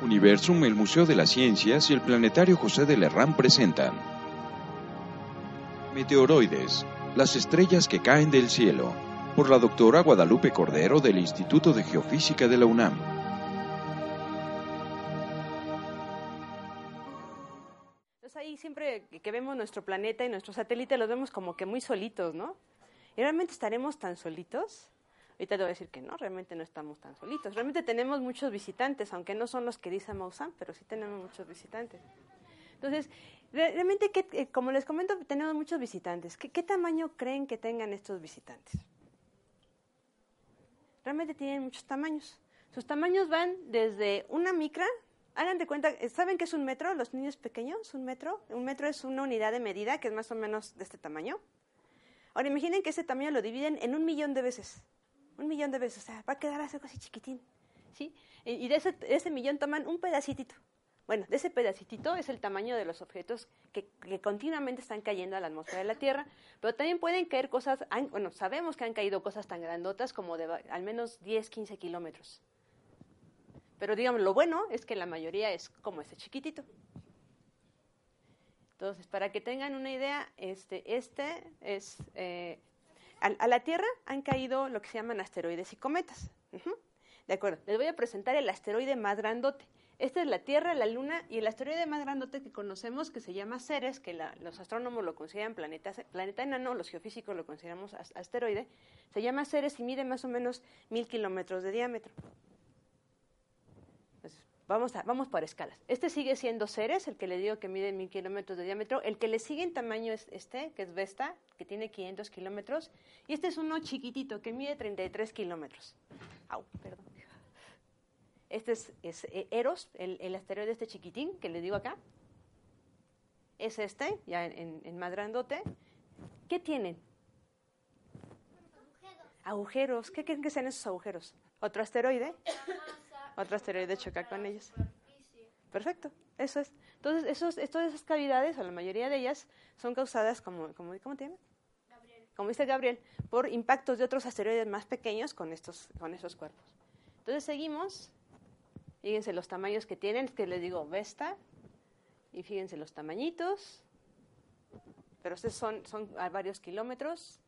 Universum, el Museo de las Ciencias y el Planetario José de Lerrán presentan Meteoroides, las estrellas que caen del cielo, por la doctora Guadalupe Cordero del Instituto de Geofísica de la UNAM. Entonces ahí siempre que vemos nuestro planeta y nuestro satélite los vemos como que muy solitos, ¿no? ¿Y realmente estaremos tan solitos? Ahorita te voy a decir que no, realmente no estamos tan solitos. Realmente tenemos muchos visitantes, aunque no son los que dice Maussan, pero sí tenemos muchos visitantes. Entonces, realmente, eh, como les comento, tenemos muchos visitantes. ¿Qué, ¿Qué, tamaño creen que tengan estos visitantes? Realmente tienen muchos tamaños. Sus tamaños van desde una micra, hagan de cuenta, eh, ¿saben qué es un metro? Los niños pequeños, un metro. Un metro es una unidad de medida que es más o menos de este tamaño. Ahora imaginen que ese tamaño lo dividen en un millón de veces un millón de veces, o sea, va a quedar algo así chiquitín, ¿sí? Y de ese, millón toman un pedacitito. Bueno, de ese pedacitito es el tamaño de los objetos que, continuamente están cayendo a la atmósfera de la Tierra, pero también pueden caer cosas, bueno, sabemos que han caído cosas tan grandotas como de al menos 10, 15 kilómetros. Pero digamos, lo bueno es que la mayoría es como ese chiquitito. Entonces, para que tengan una idea, este, este es eh, a, la Tierra han caído lo que se llaman asteroides y cometas. De acuerdo, les voy a presentar el asteroide más grandote. Esta es la Tierra, la Luna y el asteroide más grandote que conocemos, que se llama Ceres, que los astrónomos lo consideran planeta, planeta enano, los geofísicos lo consideramos asteroide, se llama Ceres y mide más o menos mil kilómetros de diámetro. Vamos, a, vamos por escalas. Este sigue siendo Ceres, el que le digo que mide mil kilómetros de diámetro. El que le sigue en tamaño es este, que es Vesta, que tiene 500 kilómetros. Y este es uno chiquitito, que mide 33 kilómetros. Au, perdón. Este es, eh, Eros, el, asteroide este chiquitín, que le digo acá. Es este, ya en, en más grandote. ¿Qué tienen? Agujeros. Agujeros. ¿Qué creen que sean esos agujeros? ¿Otro asteroide? Otro asteroide choca con ellos. Perfecto, eso es. Entonces, esos, todas esas cavidades, o la mayoría de ellas, son causadas, como, como ¿cómo te llamas? Gabriel. Como dice Gabriel, por impactos de otros asteroides más pequeños con, estos, con esos cuerpos. Entonces, seguimos. Fíjense los tamaños que tienen, que les digo Vesta, y fíjense los tamañitos, pero estos son, son a varios kilómetros.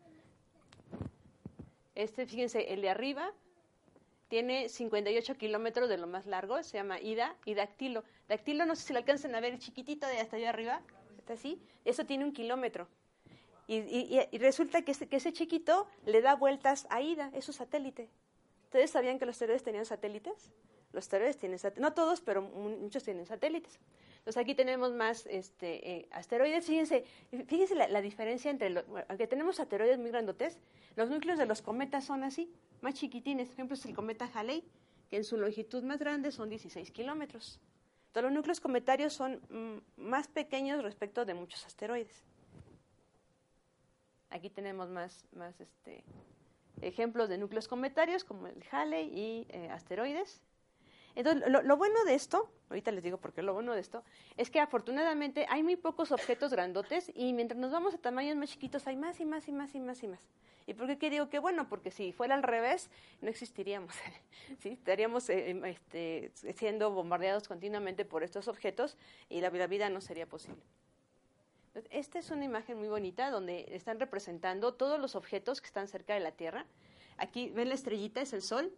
Este, fíjense, el de arriba, tiene 58 kilómetros de lo más largo, se llama Ida y Dactilo. Dactilo, no sé si lo alcanzan a ver, chiquitito de hasta allá arriba, está así, eso tiene un kilómetro. Y, resulta que ese, que ese, chiquito le da vueltas a Ida, es su satélite. ¿Ustedes sabían que los asteroides tenían satélites? Los asteroides tienen satélites, no todos, pero muchos tienen satélites. Entonces aquí tenemos más este, eh, asteroides. Fíjense, fíjense la, diferencia entre, los, aunque tenemos asteroides muy grandotes, los núcleos de los cometas son así, más chiquitines. Por ejemplo, es el cometa Halley, que en su longitud más grande son 16 kilómetros. Entonces los núcleos cometarios son mm, más pequeños respecto de muchos asteroides. Aquí tenemos más, más este, ejemplos de núcleos cometarios como el Halley y eh, asteroides. Entonces, lo, bueno de esto, ahorita les digo por qué lo bueno de esto, es que afortunadamente hay muy pocos objetos grandotes y mientras nos vamos a tamaños más chiquitos hay más y más y más y más y más. ¿Y por qué digo que bueno? Porque si fuera al revés, no existiríamos. ¿sí? Estaríamos eh, em, este, siendo bombardeados continuamente por estos objetos y la, la vida no sería posible. Esta es una imagen muy bonita donde están representando todos los objetos que están cerca de la Tierra. Aquí ven la estrellita, es el Sol,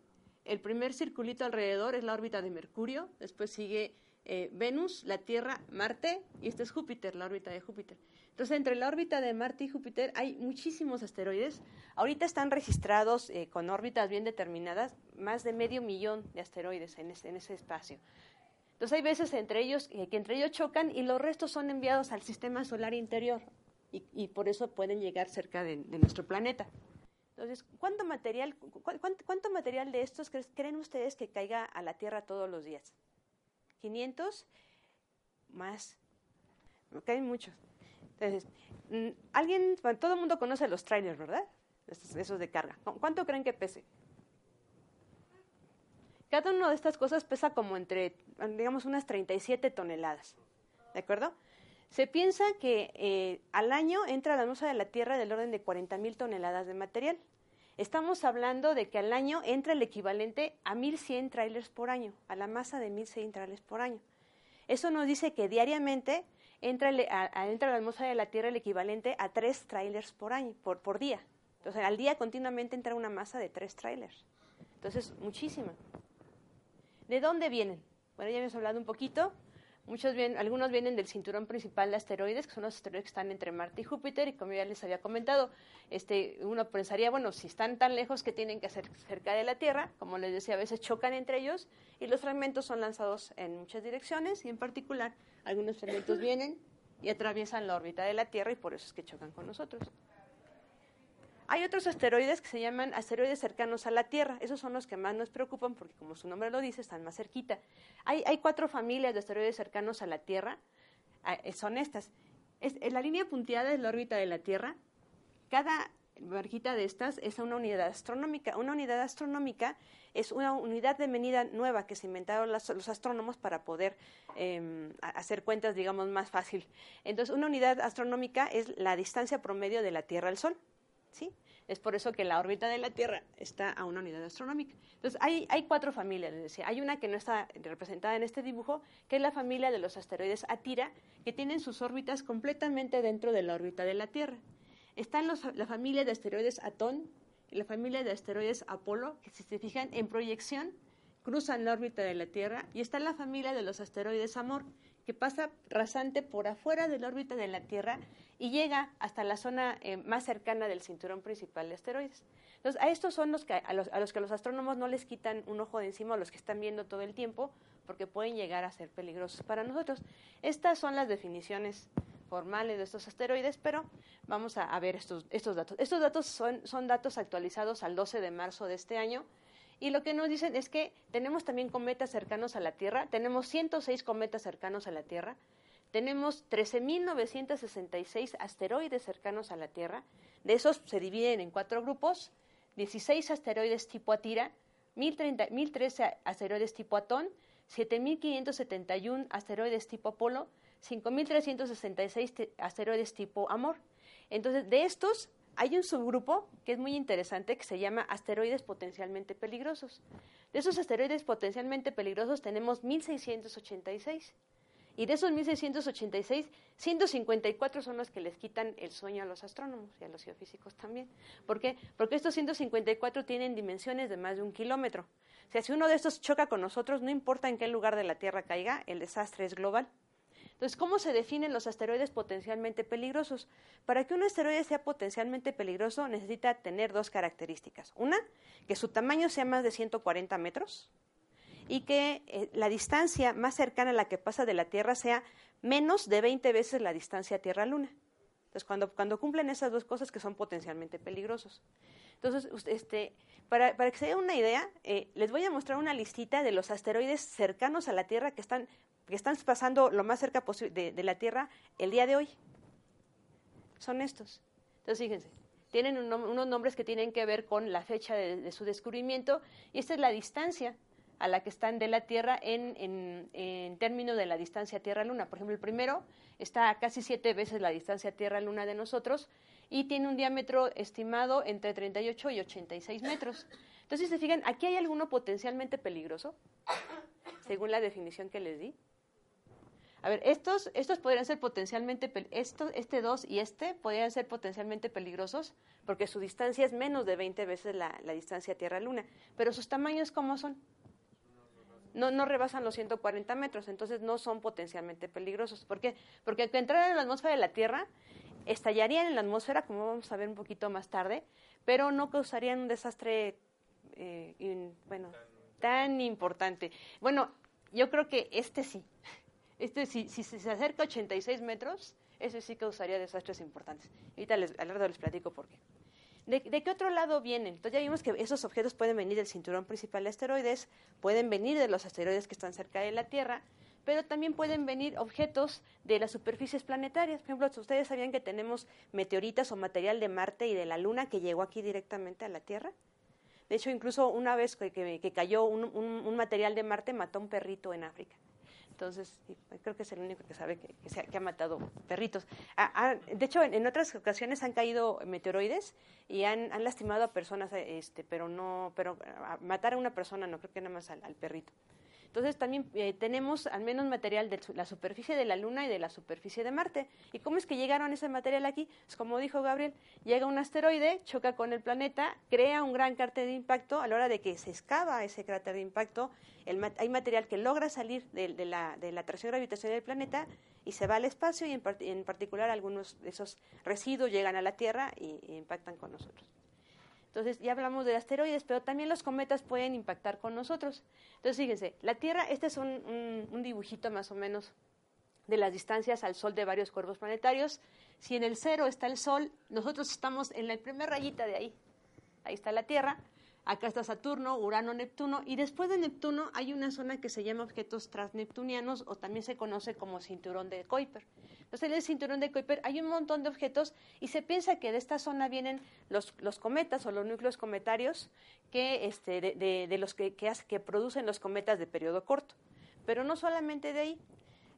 el primer circulito alrededor es la órbita de Mercurio, después sigue eh, Venus, la Tierra, Marte y este es Júpiter, la órbita de Júpiter. Entonces, entre la órbita de Marte y Júpiter hay muchísimos asteroides. Ahorita están registrados eh, con órbitas bien determinadas más de medio millón de asteroides en ese, espacio. Entonces, hay veces entre ellos eh, que entre ellos chocan y los restos son enviados al sistema solar interior y, por eso pueden llegar cerca de nuestro planeta. Entonces, ¿cuánto material, material de estos creen ustedes que caiga a la Tierra todos los días? ¿500? Más. Caen muchos. Entonces, mm, alguien, todo el mundo conoce los trailers, ¿verdad? Esos, de carga. ¿Cuánto creen que pese? Cada una de estas cosas pesa como entre, digamos, unas 37 toneladas. ¿De acuerdo? Se piensa que eh, al año entra la atmósfera de la Tierra del orden de 40.000 toneladas de material. estamos hablando de que al año entra el equivalente a 1.100 trailers por año, a la masa de 1.100 trailers por año. Eso nos dice que diariamente entra, entra a la atmósfera de la Tierra el equivalente a 3 trailers por año, por, por día. Entonces, al día continuamente entra una masa de 3 trailers. Entonces, muchísima. ¿De dónde vienen? Bueno, ya hemos hablado un poquito. Muchos vienen, algunos vienen del cinturón principal de asteroides, que son los asteroides que están entre Marte y Júpiter, y como ya les había comentado, este, uno pensaría, bueno, si están tan lejos que tienen que hacer cerca de la Tierra, como les decía, a veces chocan entre ellos, y los fragmentos son lanzados en muchas direcciones, y en particular, algunos fragmentos vienen y atraviesan la órbita de la Tierra, y por eso es que chocan con nosotros. Hay otros asteroides que se llaman asteroides cercanos a la Tierra. Esos son los que más nos preocupan porque, como su nombre lo dice, están más cerquita. Hay, cuatro familias de asteroides cercanos a la Tierra. Eh, son estas. en la línea punteada es la órbita de la Tierra. Cada marquita de estas es una unidad astronómica. Una unidad astronómica es una unidad de medida nueva que se inventaron los astrónomos para poder em, hacer cuentas, digamos, más fácil. Entonces, una unidad astronómica es la distancia promedio de la Tierra al Sol. Es por eso que la órbita de la Tierra está a una unidad astronómica. Entonces, hay, cuatro familias. Hay una que no está representada en este dibujo, que es la familia de los asteroides Atira, que tienen sus órbitas completamente dentro de la órbita de la Tierra. Están la familia de asteroides Atón y la familia de asteroides Apolo, que si se fijan en proyección, cruzan la órbita de la Tierra. Y está la familia de los asteroides Amor, que pasa rasante por afuera de la órbita de la Tierra y llega hasta la zona eh, más cercana del cinturón principal de asteroides. Entonces, a estos son los que, a, los, que los astrónomos no les quitan un ojo de encima, a los que están viendo todo el tiempo, porque pueden llegar a ser peligrosos para nosotros. Estas son las definiciones formales de estos asteroides, pero vamos a, ver estos, estos datos. Estos datos son, son datos actualizados al 12 de marzo de este año y lo que nos dicen es que tenemos también cometas cercanos a la Tierra, tenemos 106 cometas cercanos a la Tierra, tenemos 13.966 asteroides cercanos a la Tierra, de esos se dividen en cuatro grupos, 16 asteroides tipo Atira, 1.013 asteroides tipo Atón, 7.571 asteroides tipo Apolo, 5.366 asteroides tipo Amor. Entonces, de estos, hay un subgrupo que es muy interesante que se llama asteroides potencialmente peligrosos. De esos asteroides potencialmente peligrosos tenemos 1686. Y de esos 1686, 154 son los que les quitan el sueño a los astrónomos y a los geofísicos también. ¿Por qué? Porque estos 154 tienen dimensiones de más de un kilómetro. O sea, si uno de estos choca con nosotros, no importa en qué lugar de la Tierra caiga, el desastre es global. Entonces, ¿cómo se definen los asteroides potencialmente peligrosos? Para que un asteroide sea potencialmente peligroso necesita tener dos características. Una, que su tamaño sea más de 140 metros y que eh, la distancia más cercana a la que pasa de la Tierra sea menos de 20 veces la distancia Tierra-Luna. Entonces, cuando, cuando cumplen esas dos cosas que son potencialmente peligrosos. Entonces, este, para, para que se den una idea, eh, les voy a mostrar una listita de los asteroides cercanos a la Tierra que están que están pasando lo más cerca posible de, la Tierra el día de hoy. Son estos. Entonces, fíjense, tienen unos nombres que tienen que ver con la fecha de, su descubrimiento y esta es la distancia a la que están de la Tierra en, en, términos de la distancia Tierra-Luna. Por ejemplo, el primero está a casi siete veces la distancia Tierra-Luna de nosotros y tiene un diámetro estimado entre 38 y 86 metros. Entonces, si se fijan, aquí hay alguno potencialmente peligroso, según la definición que les di. A ver, estos, estos podrían ser potencialmente, este 2 y este podrían ser potencialmente peligrosos porque su distancia es menos de 20 veces la, distancia Tierra-Luna. Pero sus tamaños, ¿cómo son? No, no rebasan los 140 metros, entonces no son potencialmente peligrosos. ¿Por qué? Porque al entrar en la atmósfera de la Tierra, estallarían en la atmósfera, como vamos a ver un poquito más tarde, pero no causarían un desastre, eh, bueno, tan importante. Bueno, yo creo que este sí. Este, si, se acerca a 86 metros, ese sí causaría desastres importantes. Ahorita les, al les platico por qué. ¿De, qué otro lado vienen? Entonces ya vimos que esos objetos pueden venir del cinturón principal de asteroides, pueden venir de los asteroides que están cerca de la Tierra, pero también pueden venir objetos de las superficies planetarias. Por ejemplo, ustedes sabían que tenemos meteoritas o material de Marte y de la Luna que llegó aquí directamente a la Tierra. De hecho, incluso una vez que, cayó un, un material de Marte mató a un perrito en África. Entonces, creo que es el único que sabe que, que, ha matado perritos. Ah, ah, de hecho, en, otras ocasiones han caído meteoroides y han, han, lastimado a personas, este, pero no, pero matar a una persona no, creo que nada más al perrito. Entonces también eh, tenemos al menos material de la superficie de la Luna y de la superficie de Marte. ¿Y cómo es que llegaron ese material aquí? Pues como dijo Gabriel, llega un asteroide, choca con el planeta, crea un gran cráter de impacto. A la hora de que se excava ese cráter de impacto, hay material que logra salir de, la, atracción gravitacional del planeta y se va al espacio y en, particular algunos de esos residuos llegan a la Tierra y impactan con nosotros. Entonces, ya hablamos de asteroides, pero también los cometas pueden impactar con nosotros. Entonces, fíjense, la Tierra, este es un, un, dibujito más o menos de las distancias al Sol de varios cuerpos planetarios. Si en el cero está el Sol, nosotros estamos en la primera rayita de ahí. Ahí está la Tierra. Acá está Saturno, Urano, Neptuno, y después de Neptuno hay una zona que se llama objetos transneptunianos o también se conoce como cinturón de Kuiper. Entonces, en el cinturón de Kuiper hay un montón de objetos y se piensa que de esta zona vienen los, los cometas o los núcleos cometarios que, este, de, los que, que, producen los cometas de periodo corto. Pero no solamente de ahí.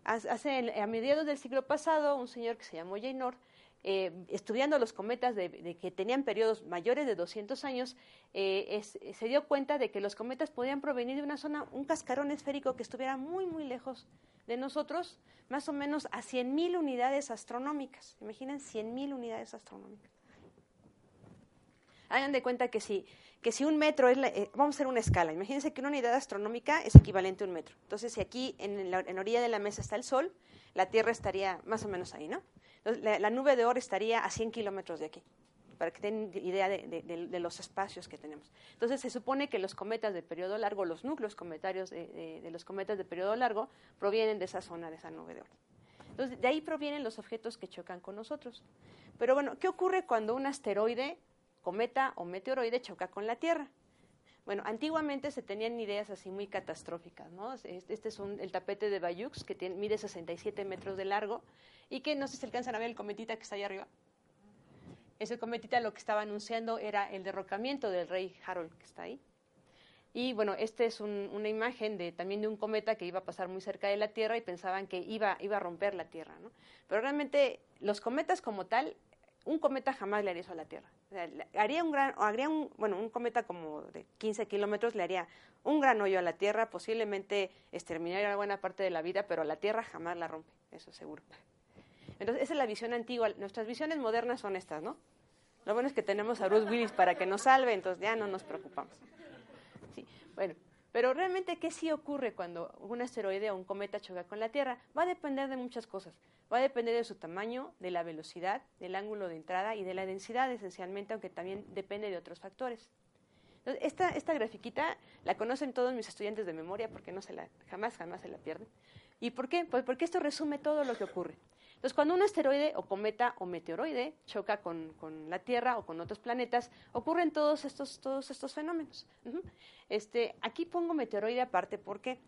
Hace, a mediados del siglo pasado, un señor que se llamó Jaynor eh, estudiando los cometas de, que tenían periodos mayores de 200 años, eh, se dio cuenta de que los cometas podían provenir de una zona, un cascarón esférico que estuviera muy, muy lejos de nosotros, más o menos a 100.000 unidades astronómicas. Imaginen 100.000 unidades astronómicas. Hagan de cuenta que si, que si un metro es, eh, vamos a hacer una escala, imagínense que una unidad astronómica es equivalente a un metro. Entonces, si aquí en la en orilla de la mesa está el Sol, la Tierra estaría más o menos ahí, ¿no? La, nube de oro estaría a 100 kilómetros de aquí, para que tengan idea de, los espacios que tenemos. Entonces, se supone que los cometas de periodo largo, los núcleos cometarios de, los cometas de periodo largo, provienen de esa zona, de esa nube de oro. Entonces, de ahí provienen los objetos que chocan con nosotros. Pero bueno, ¿qué ocurre cuando un asteroide, cometa o meteoroide choca con la Tierra? Bueno, antiguamente se tenían ideas así muy catastróficas, ¿no? Este es el tapete de Bayux, que tiene, mide 67 metros de largo, y que no sé si alcanzan a ver el cometita que está ahí arriba. Ese cometita lo que estaba anunciando era el derrocamiento del rey Harold, que está ahí. Y bueno, esta es una imagen de, también de un cometa que iba a pasar muy cerca de la Tierra y pensaban que iba, iba a romper la Tierra, ¿no? Pero realmente los cometas como tal, un cometa jamás le haría eso a la Tierra. haría un gran, haría un, bueno, un cometa como de 15 kilómetros le haría un gran hoyo a la Tierra, posiblemente exterminaría buena parte de la vida, pero la Tierra jamás la rompe, eso seguro. Entonces, esa es la visión antigua. Nuestras visiones modernas son estas, ¿no? Lo bueno es que tenemos a Bruce Willis para que nos salve, entonces ya no nos preocupamos. Sí, bueno, pero realmente, ¿qué sí ocurre cuando un asteroide o un cometa choca con la Tierra? Va a depender de muchas cosas. Va a depender de su tamaño, de la velocidad, del ángulo de entrada y de la densidad, esencialmente, aunque también depende de otros factores. Entonces, esta, esta grafiquita la conocen todos mis estudiantes de memoria porque no se la, jamás, jamás se la pierden. ¿Y por qué? Pues porque esto resume todo lo que ocurre. Entonces, cuando un asteroide o cometa o meteoroide choca con, la Tierra o con otros planetas, ocurren todos estos, todos estos fenómenos. este, aquí pongo meteoroide aparte porque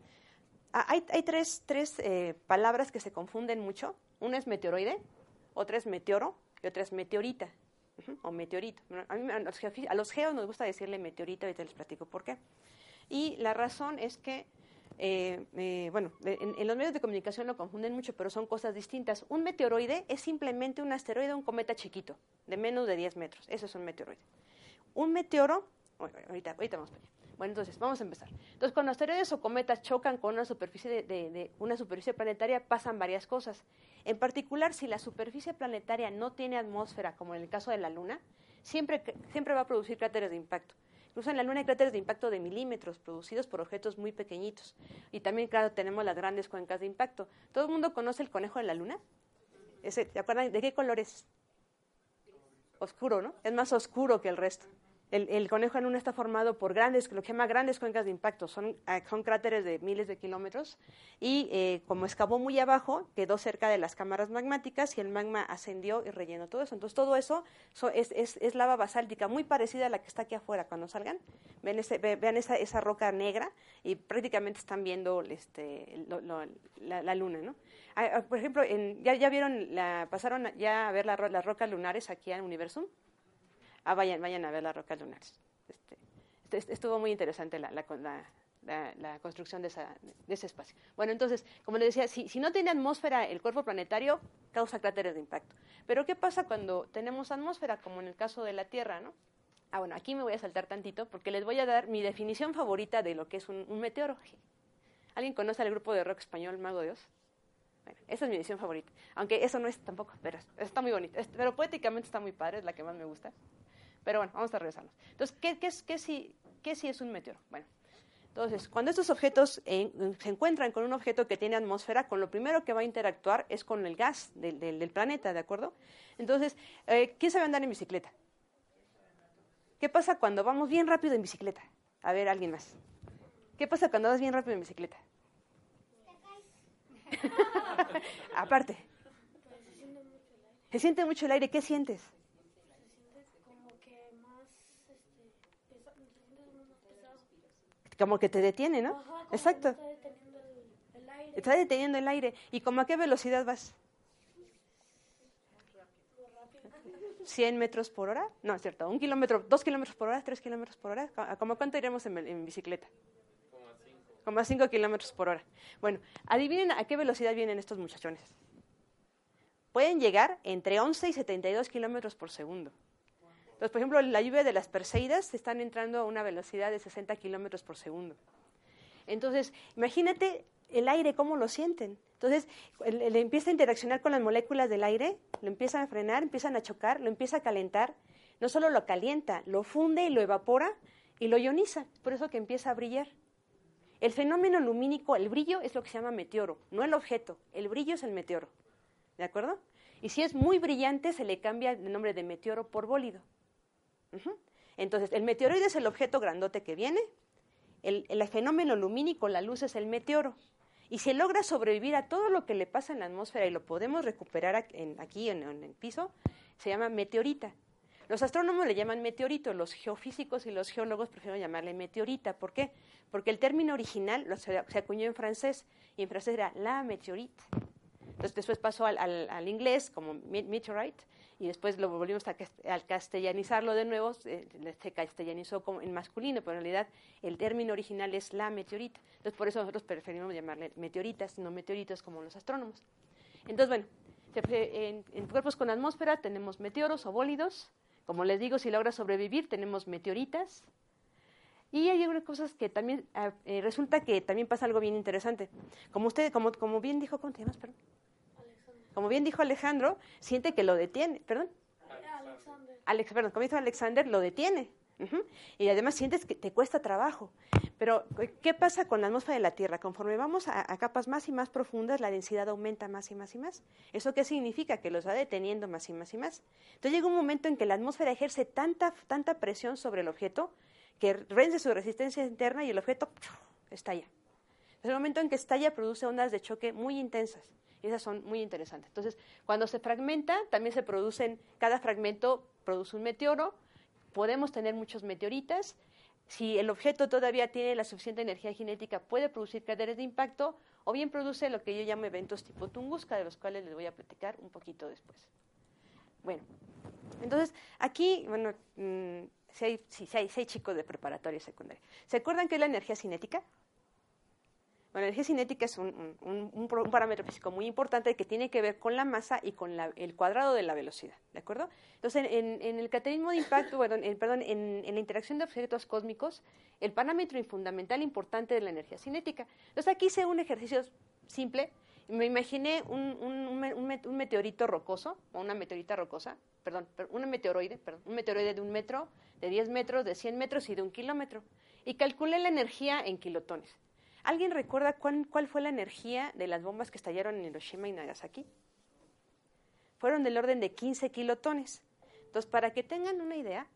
hay, tres, tres eh, palabras que se confunden mucho. Una es meteoroide, otra es meteoro y otra es meteorita o meteorito. a, mí, a, los geos nos gusta decirle meteorita, ahorita les platico por qué. Y la razón es que eh, eh, bueno, en, los medios de comunicación lo confunden mucho, pero son cosas distintas. Un meteoroide es simplemente un asteroide, un cometa chiquito, de menos de 10 metros. Eso es un meteoroide. Un meteoro, ahorita, vamos Bueno, entonces, vamos a empezar. Entonces, cuando asteroides o cometas chocan con una superficie, de, una superficie planetaria, pasan varias cosas. En particular, si la superficie planetaria no tiene atmósfera, como en el caso de la Luna, siempre, siempre va a producir cráteres de impacto. Incluso en la Luna hay cráteres de impacto de milímetros producidos por objetos muy pequeñitos. Y también, claro, tenemos las grandes cuencas de impacto. ¿Todo el mundo conoce el conejo de la Luna? Ese, ¿Te acuerdan de qué color es? Oscuro, ¿no? Es más oscuro que el resto. El, conejo en luna está formado por grandes, lo que llama grandes cuencas de impacto, son, ah, son cráteres de miles de kilómetros y eh, como excavó muy abajo, quedó cerca de las cámaras magmáticas y el magma ascendió y rellenó todo eso. Entonces todo eso es, es, es, lava basáltica, muy parecida a la que está aquí afuera cuando salgan. Ven ese, vean esa, esa, roca negra y prácticamente están viendo este, la, luna. ¿no? Ah, ah, por ejemplo, en, ya, ya vieron, la, pasaron ya a ver las rocas lunares aquí en Universum ah, vayan, a ver las rocas lunares. Este, este, estuvo muy interesante la, construcción de, ese espacio. Bueno, entonces, como les decía, si, no tiene atmósfera el cuerpo planetario, causa cráteres de impacto. Pero ¿qué pasa cuando tenemos atmósfera, como en el caso de la Tierra, ¿no? Ah, bueno, aquí me voy a saltar tantito porque les voy a dar mi definición favorita de lo que es un, meteoro. ¿Alguien conoce al grupo de rock español Mago Dios? Bueno, esa es mi definición favorita. Aunque eso no es tampoco, pero está muy bonito. pero poéticamente está muy padre, es la que más me gusta. Pero bueno, vamos a regresarnos. Entonces, ¿qué, qué, qué, si, qué si es un meteoro? Bueno, entonces, cuando estos objetos se encuentran con un objeto que tiene atmósfera, con lo primero que va a interactuar es con el gas del, planeta, ¿de acuerdo? Entonces, eh, ¿quién sabe andar en bicicleta? ¿Qué pasa cuando vamos bien rápido en bicicleta? A ver, alguien más. ¿Qué pasa cuando vas bien rápido en bicicleta? Aparte. Se siente mucho el aire. ¿Qué sientes? Como que te detiene, ¿no? Exacto. Está deteniendo el, aire. Está deteniendo el aire. ¿Y como a qué velocidad vas? 100 metros por hora, no es cierto, un kilómetro, dos kilómetros por hora, tres kilómetros por hora, ¿cómo cuánto iremos en, bicicleta? Como a 5 kilómetros por hora. Bueno, adivinen a qué velocidad vienen estos muchachones. Pueden llegar entre 11 y 72 kilómetros por segundo. Entonces, por ejemplo, la lluvia de las Perseidas están entrando a una velocidad de 60 kilómetros por segundo. Entonces, imagínate el aire, cómo lo sienten. Entonces, le empieza a interaccionar con las moléculas del aire, lo empiezan a frenar, empiezan a chocar, lo empieza a calentar. No solo lo calienta, lo funde y lo evapora y lo ioniza. Por eso que empieza a brillar. El fenómeno lumínico, el brillo, es lo que se llama meteoro, no el objeto. El brillo es el meteoro. ¿De acuerdo? Y si es muy brillante, se le cambia el nombre de meteoro por bólido. Entonces, el meteoroide es el objeto grandote que viene, el, fenómeno lumínico, la luz, es el meteoro. Y si logra sobrevivir a todo lo que le pasa en la atmósfera y lo podemos recuperar aquí en, el piso, se llama meteorita. Los astrónomos le llaman meteorito, los geofísicos y los geólogos prefieren llamarle meteorita. ¿Por qué? Porque el término original se, acuñó en francés y en francés era la meteorite. Entonces después pasó al, al inglés como meteorite y después lo volvimos a, al castellanizarlo de nuevo, se, castellanizó como en masculino, pero en realidad el término original es la meteorita. Entonces por eso nosotros preferimos llamarle meteoritas, no meteoritos como los astrónomos. Entonces, bueno, en, en cuerpos con atmósfera tenemos meteoros o bólidos. Como les digo, si logra sobrevivir, tenemos meteoritas. Y hay algunas cosas que también, ah, eh, resulta que también pasa algo bien interesante. Como usted, como, como bien dijo, ¿cómo te llamas, perdón? Como bien dijo Alejandro, siente que lo detiene, perdón. Alexander. Alex, perdón, como dijo Alexander, lo detiene. Y además sientes que te cuesta trabajo. Pero, ¿qué pasa con la atmósfera de la Tierra? Conforme vamos a, capas más y más profundas, la densidad aumenta más y más y más. ¿Eso qué significa? Que los va deteniendo más y más y más. Entonces llega un momento en que la atmósfera ejerce tanta, tanta presión sobre el objeto que vence su resistencia interna y el objeto estalla. Es el momento en que estalla produce ondas de choque muy intensas. Esas son muy interesantes. Entonces, cuando se fragmenta, también se producen, cada fragmento produce un meteoro, podemos tener muchos meteoritas. Si el objeto todavía tiene la suficiente energía cinética, puede producir cráteres de impacto o bien produce lo que yo llamo eventos tipo Tunguska, de los cuales les voy a platicar un poquito después. Bueno, entonces aquí, bueno, mm, si, hay, chicos de preparatoria secundaria. ¿Se acuerdan qué es la energía cinética? Bueno, la energía cinética es un, parámetro físico muy importante que tiene que ver con la masa y con el cuadrado de la velocidad, ¿de acuerdo? Entonces, en, el catenismo de impacto, bueno, en, perdón, en, la interacción de objetos cósmicos, el parámetro fundamental importante de la energía cinética. Entonces, aquí hice un ejercicio simple. Me imaginé un, meteorito rocoso, o una meteorita rocosa, perdón, un meteoroide, perdón, un meteoroide de un metro, de 10 metros, de 100 metros y de un kilómetro. Y calculé la energía en kilotones. ¿Alguien recuerda cuál, fue la energía de las bombas que estallaron en Hiroshima y Nagasaki? Fueron del orden de 15 kilotones. Entonces, para que tengan una idea,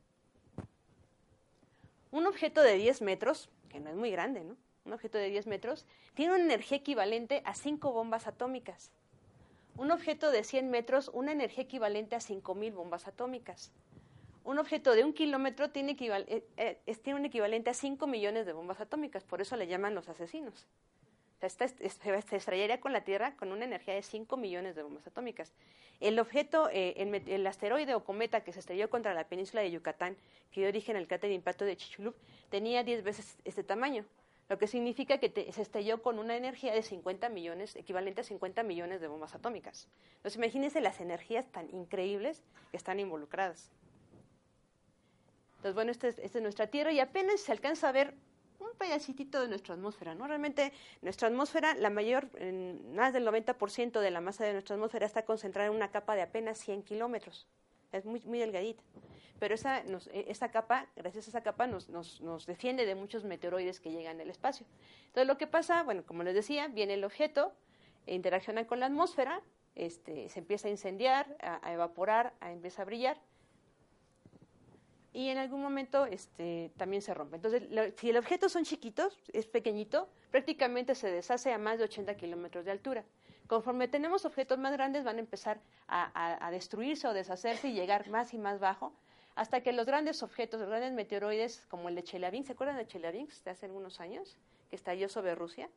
un objeto de 10 metros, que no es muy grande, ¿no? Un objeto de 10 metros, tiene una energía equivalente a 5 bombas atómicas. Un objeto de 100 metros, una energía equivalente a 5.000 bombas atómicas un objeto de un kilómetro tiene, eh, eh, un equivalente a 5 millones de bombas atómicas, por eso le llaman los asesinos. O sea, se estrellaría con la Tierra con una energía de 5 millones de bombas atómicas. El objeto, eh, el, asteroide o cometa que se estrelló contra la península de Yucatán, que dio origen al cráter de impacto de Chicxulub, tenía 10 veces este tamaño. lo que significa que se estrelló con una energía de 50 millones, equivalente a 50 millones de bombas atómicas. Entonces, imagínense las energías tan increíbles que están involucradas. Entonces, bueno, esta es, nuestra Tierra y apenas se alcanza a ver un pedacito de nuestra atmósfera, ¿no? Realmente nuestra atmósfera, la mayor, más del 90% de la masa de nuestra atmósfera está concentrada en una capa de apenas 100 kilómetros. Es muy, muy delgadita pero esa, e, esa capa, gracias a esa capa, nos, nos, nos, defiende de muchos meteoroides que llegan del espacio. Entonces, lo que pasa, bueno, como les decía, viene el objeto, interacciona con la atmósfera, este, se empieza a incendiar, a, evaporar, a empieza a brillar, y en algún momento este, también se rompe. Entonces, si el objeto son chiquitos, es pequeñito, prácticamente se deshace a más de 80 kilómetros de altura. Conforme tenemos objetos más grandes, van a empezar a, a, destruirse o deshacerse y llegar más y más bajo, hasta que los grandes objetos, los grandes meteoroides, como el de Chelyabinsk, ¿se acuerdan de Chelyabinsk de hace algunos años? Que estalló sobre Rusia.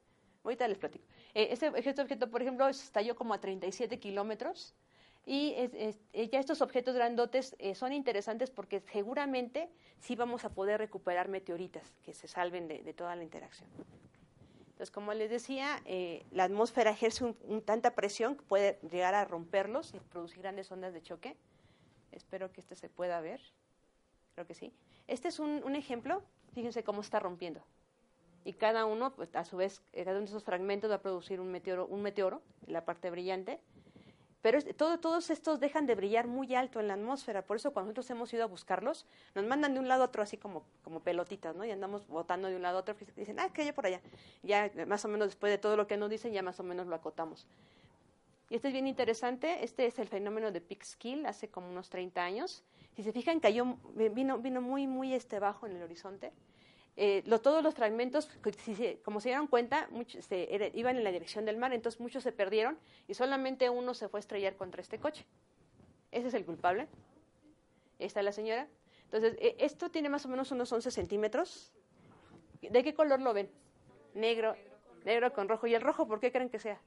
Ahorita les platico. Eh, este, objeto, por ejemplo, estalló como a 37 kilómetros. Y eh, ya estos objetos grandotes eh, son interesantes porque seguramente sí vamos a poder recuperar meteoritas que se salven de, toda la interacción. Entonces, como les decía, la atmósfera ejerce un, tanta presión que puede llegar a romperlos y producir grandes ondas de choque. Espero que este se pueda ver. Creo que sí. Este es un, ejemplo. Fíjense cómo está rompiendo. Y cada uno, pues, a su vez, cada uno de esos fragmentos va a producir un meteoro, un meteoro, la parte brillante. Pero todo, todos estos dejan de brillar muy alto en la atmósfera. Por eso cuando nosotros hemos ido a buscarlos, nos mandan de un lado a otro así como, como pelotitas, ¿no? Y andamos botando de un lado a otro. Y dicen, ah, que hay por allá. Ya más o menos después de todo lo que nos dicen, ya más o menos lo acotamos. Y este es bien interesante, este es el fenómeno de Peekskill hace como unos 30 años. Si se fijan, cayó, vino, vino muy, muy este bajo en el horizonte. Eh, todos los fragmentos, como se dieron cuenta, muchos iban en la dirección del mar, entonces muchos se perdieron y solamente uno se fue a estrellar contra este coche. Ese es el culpable. Esta es la señora. Entonces, e, esto tiene más o menos unos 11 centímetros. ¿De qué color lo ven? Negro, negro con rojo. ¿Y el rojo por qué creen que sea?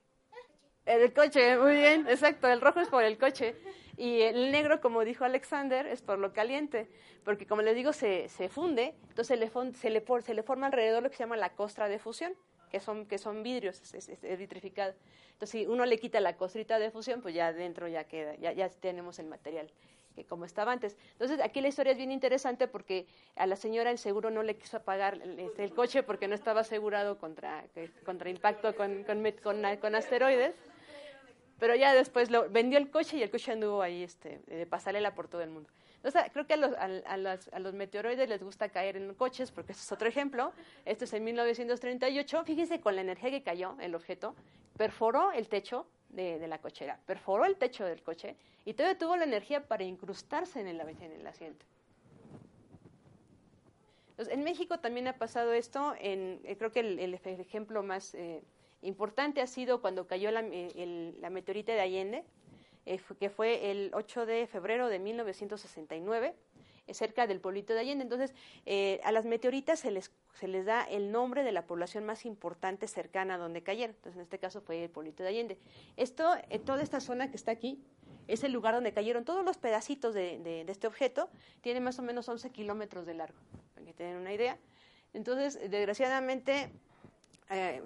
El coche, muy bien, exacto. El rojo es por el coche. Y el negro, como dijo Alexander, es por lo caliente. Porque, como les digo, se, se funde, entonces se, le, se le forma alrededor lo que se llama la costra de fusión, que son, que son vidrios, es, vitrificado. Entonces, si uno le quita la costrita de fusión, pues ya dentro ya queda, ya, ya tenemos el material que como estaba antes. Entonces, aquí la historia es bien interesante porque a la señora el seguro no le quiso pagar el, este, coche porque no estaba asegurado contra, contra impacto con, con, con asteroides. Pero ya después lo, vendió el coche y el coche anduvo ahí este, de pasarela por todo el mundo. Entonces, creo que a los, a, los, meteoroides les gusta caer en coches, porque este es otro ejemplo. Este es en 1938. Fíjense con la energía que cayó el objeto, perforó el techo de, la cochera, perforó el techo del coche y todavía tuvo la energía para incrustarse en el, en el asiento. Entonces, en México también ha pasado esto. En, eh, creo que el, ejemplo más eh, importante ha sido cuando cayó la, eh, meteorita de Allende, eh, que fue el 8 de febrero de 1969, eh, cerca del pueblito de Allende. Entonces, a las meteoritas se les, se les da el nombre de la población más importante cercana a donde cayeron. Entonces, en este caso fue el pueblito de Allende. Esto, toda esta zona que está aquí, es el lugar donde cayeron todos los pedacitos de, de, de este objeto. Tiene más o menos 11 kilómetros de largo, para que tengan una idea. Entonces, desgraciadamente, eh,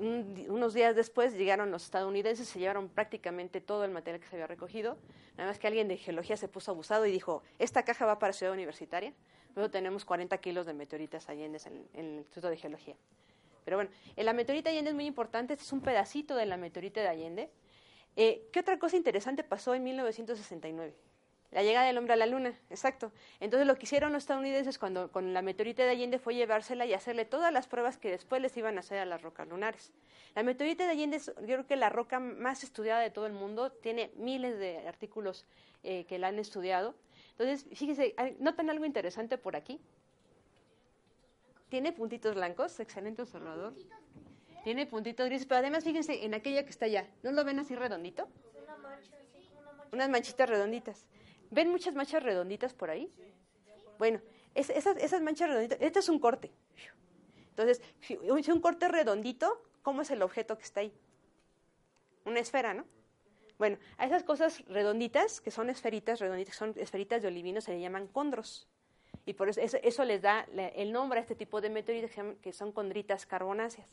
unos días después llegaron los estadounidenses, se llevaron prácticamente todo el material que se había recogido. Nada más que alguien de geología se puso abusado y dijo, esta caja va para Ciudad Universitaria. Luego tenemos 40 kilos de meteoritas Allende en, en, el Instituto de Geología. Pero bueno, la meteorita Allende es muy importante, este es un pedacito de la meteorita de Allende. Eh, ¿Qué otra cosa interesante pasó en 1969? La llegada del hombre a la luna, exacto. Entonces lo que hicieron los estadounidenses cuando con la meteorita de Allende fue llevársela y hacerle todas las pruebas que después les iban a hacer a las rocas lunares. La meteorita de Allende es yo creo que la roca más estudiada de todo el mundo, tiene miles de artículos eh, que la han estudiado. Entonces, fíjense, ¿notan algo interesante por aquí? Tiene puntitos blancos, excelente observador. Tiene puntitos grises, pero además fíjense en aquella que está allá, ¿no lo ven así redondito? Unas manchitas redonditas. ¿Ven muchas manchas redonditas por ahí? Bueno, esas, manchas redonditas, este es un corte. Entonces, si un corte redondito, ¿cómo es el objeto que está ahí? Una esfera, ¿no? Bueno, a esas cosas redonditas, que son esferitas redonditas, son esferitas de olivino, se le llaman condros. Y por eso, eso, les da el nombre a este tipo de meteoritos que son condritas carbonáceas.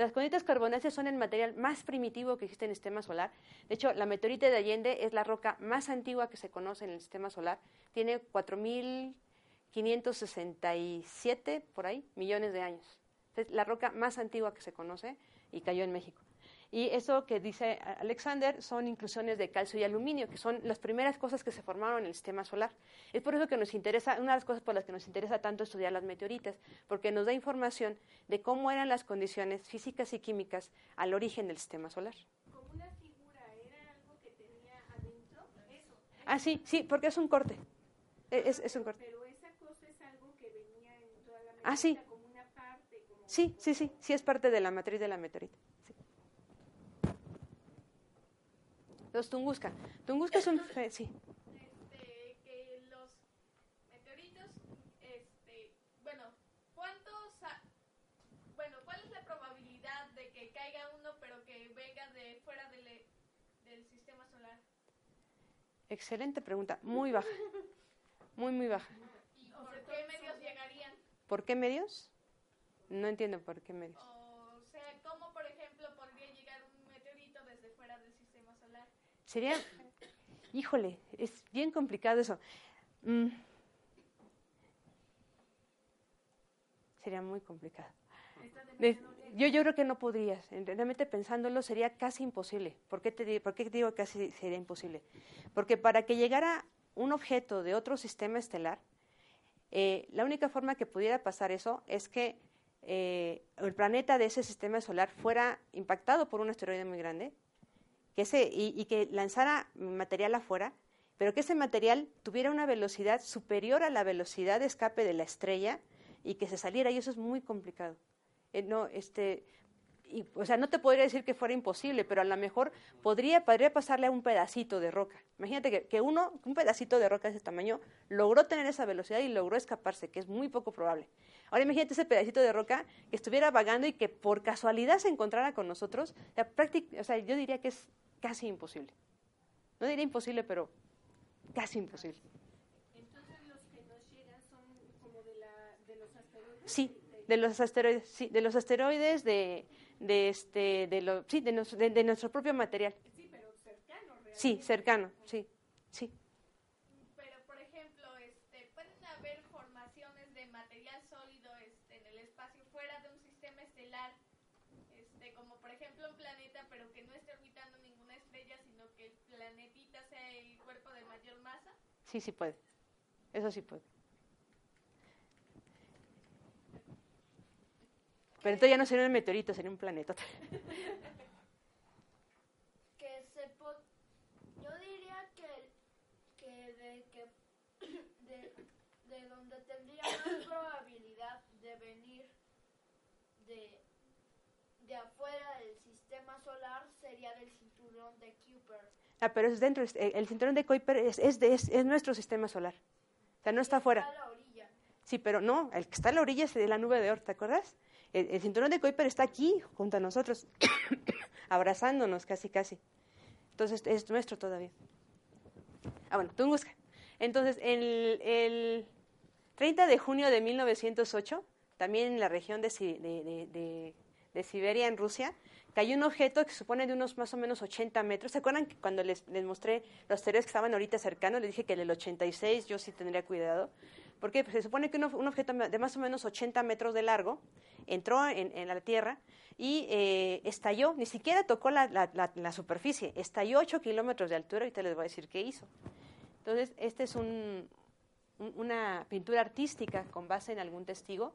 Las condritas carbonáceas son el material más primitivo que existe en el sistema solar. De hecho, la meteorita de Allende es la roca más antigua que se conoce en el sistema solar. Tiene 4.567, por ahí, millones de años. Es la roca más antigua que se conoce y cayó en México. Y eso que dice Alexander son inclusiones de calcio y aluminio, que son las primeras cosas que se formaron en el sistema solar. Es por eso que nos interesa, una de las cosas por las que nos interesa tanto estudiar las meteoritas, porque nos da información de cómo eran las condiciones físicas y químicas al origen del sistema solar. ¿Como una figura era algo que tenía adentro? Eso. Ah, sí, sí, porque es un corte. E, es, es un corte. Pero esa cosa es algo que venía en toda la ah, sí. como una parte. Como sí, sí, sí, sí es parte de la matriz de la meteorita. Los Tunguska. Tunguska es un... sí. Este, que los meteoritos, este, bueno, ¿cuántos... bueno, ¿cuál es la probabilidad de que caiga uno pero que venga de fuera del, del sistema solar? Excelente pregunta, muy baja. Muy, muy baja. ¿Y por qué medios llegarían? ¿Por qué medios? No entiendo por qué medios. Sería, híjole, es bien complicado eso. Mm. Sería muy complicado. Yo, yo creo que no podrías. Realmente pensándolo sería casi imposible. ¿Por qué, te, ¿Por qué digo casi sería imposible? Porque para que llegara un objeto de otro sistema estelar, eh, la única forma que pudiera pasar eso es que eh, el planeta de ese sistema solar fuera impactado por un asteroide muy grande y, que lanzara material afuera, pero que ese material tuviera una velocidad superior a la velocidad de escape de la estrella y que se saliera, y eso es muy complicado. Eh, no, este, o sea, no te podría decir que fuera imposible, pero a lo mejor podría, podría pasarle a un pedacito de roca. Imagínate que, que, uno, un pedacito de roca de ese tamaño, logró tener esa velocidad y logró escaparse, que es muy poco probable. Ahora imagínate ese pedacito de roca que estuviera vagando y que por casualidad se encontrara con nosotros. O sea, yo diría que es casi imposible. No diría imposible, pero casi imposible. Entonces los que nos llegan son como de, la, de los asteroides. Sí, de los asteroides, sí, de los asteroides de, de este, de lo, sí, de, de, nuestro propio material. Sí, pero cercano. Realmente. Sí, cercano, sí, sí. Sí, sí puede. Eso sí puede. Pero entonces ya no sería un meteorito, sería un planeta. que se yo diría que, que, de, que de, de donde tendría más probabilidad de venir de, de afuera del sistema solar sería del cinturón de Kuiper. Ah, pero es dentro, el cinturón de Kuiper es, es, es, nuestro sistema solar. O sea, no está afuera. Está a la orilla. Sí, pero no, el que está a la orilla es de la nube de Oort, ¿te acuerdas? El, cinturón de Kuiper está aquí, junto a nosotros, abrazándonos casi, casi. Entonces, es nuestro todavía. Ah, bueno, tú busca. Entonces, el, el 30 de junio de 1908, también en la región de, de, de, de Siberia, en Rusia, cayó un objeto que supone de unos más o menos 80 metros. ¿Se acuerdan que cuando les, les mostré los asteroides que estaban ahorita cercanos, les dije que el del 86 yo sí tendría cuidado? Porque pues, se supone que un, objeto de más o menos 80 metros de largo entró en, la Tierra y eh, estalló, ni siquiera tocó la, la, superficie, estalló 8 kilómetros de altura, ahorita les voy a decir qué hizo. Entonces, esta es un, una pintura artística con base en algún testigo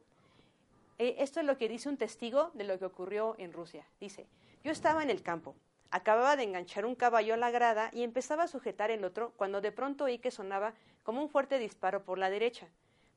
eh, esto es lo que dice un testigo de lo que ocurrió en Rusia. Dice, yo estaba en el campo, acababa de enganchar un caballo a la grada y empezaba a sujetar el otro cuando de pronto oí que sonaba como un fuerte disparo por la derecha.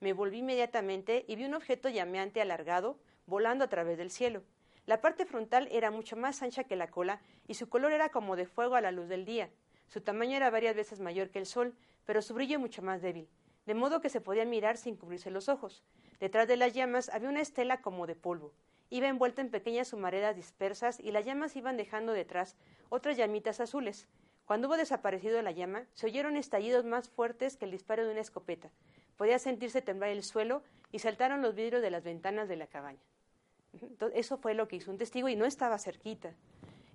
Me volví inmediatamente y vi un objeto llameante alargado volando a través del cielo. La parte frontal era mucho más ancha que la cola y su color era como de fuego a la luz del día. Su tamaño era varias veces mayor que el sol, pero su brillo mucho más débil, de modo que se podía mirar sin cubrirse los ojos. Detrás de las llamas había una estela como de polvo. Iba envuelta en pequeñas humaredas dispersas y las llamas iban dejando detrás otras llamitas azules. Cuando hubo desaparecido la llama, se oyeron estallidos más fuertes que el disparo de una escopeta. podía sentirse temblar el suelo y saltaron los vidrios de las ventanas de la cabaña. Eso fue lo que hizo un testigo y no estaba cerquita.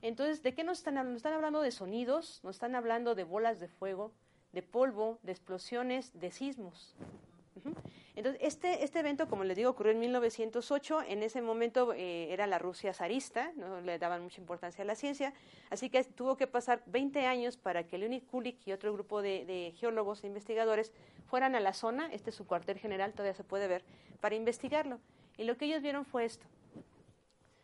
Entonces, ¿de qué nos están hablando? Nos están hablando de sonidos, nos están hablando de bolas de fuego, de polvo, de explosiones, de sismos. Entonces, este, este evento, como les digo, ocurrió en 1908. En ese momento eh, era la Rusia zarista, no le daban mucha importancia a la ciencia. Así que tuvo que pasar 20 años para que Leonid Kulik y otro grupo de, geólogos e investigadores fueran a la zona, este es su cuartel general, todavía se puede ver, para investigarlo. Y lo que ellos vieron fue esto.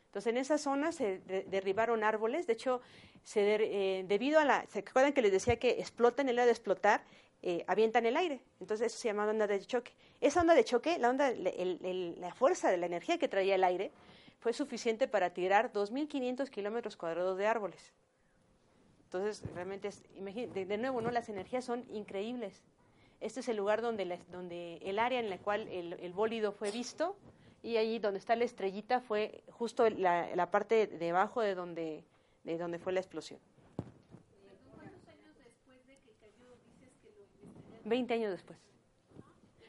Entonces, en esa zona se derribaron árboles. De hecho, se eh, debido a la. ¿Se acuerdan que les decía que explotan en el de explotar? Eh, avientan el aire. Entonces, eso se llama onda de choque. Esa onda de choque, la, onda, la fuerza de la energía que traía el aire, fue suficiente para tirar 2.500 kilómetros cuadrados de árboles. Entonces, realmente, es, de, nuevo, ¿no? las energías son increíbles. Este es el lugar donde, donde el área en la cual el, el bólido fue visto y ahí donde está la estrellita fue justo la, la parte debajo de donde, de donde fue la explosión. ¿Cuántos años después de que cayó dices que lo investigaron? 20 años después.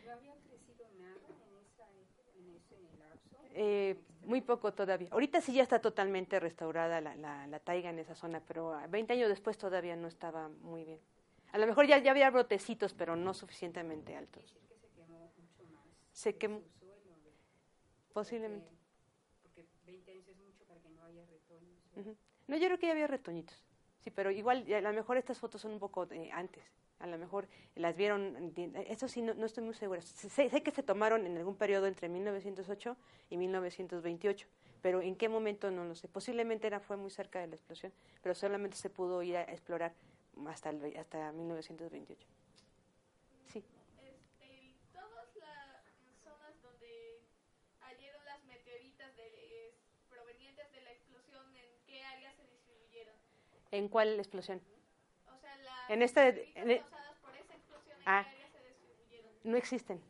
¿No había crecido nada en, esa, en ese lapso? Eh, muy poco todavía. Ahorita sí ya está totalmente restaurada la, la, la, taiga en esa zona, pero 20 años después todavía no estaba muy bien. A lo mejor ya, ya había brotecitos, pero no suficientemente altos. Que se quemó mucho más. Se quemó. Posiblemente. Porque, porque 20 años es mucho para que no haya retoños. Ujú. No, yo creo que ya había retoñitos. Sí, pero igual, a lo mejor estas fotos son un poco eh, antes. A lo mejor las vieron, eso sí, no, no estoy muy segura. Sé, sé que se tomaron en algún periodo entre 1908 y 1928, pero en qué momento no lo sé. Posiblemente era, fue muy cerca de la explosión, pero solamente se pudo ir a explorar hasta, el, hasta 1928. Sí. Este, todas las zonas donde cayeron las meteoritas de- provenientes de la explosión, ¿en qué áreas se distribuyeron? ¿En cuál explosión? En en e- causadas por esa explosión, ¿en Ah. no existen.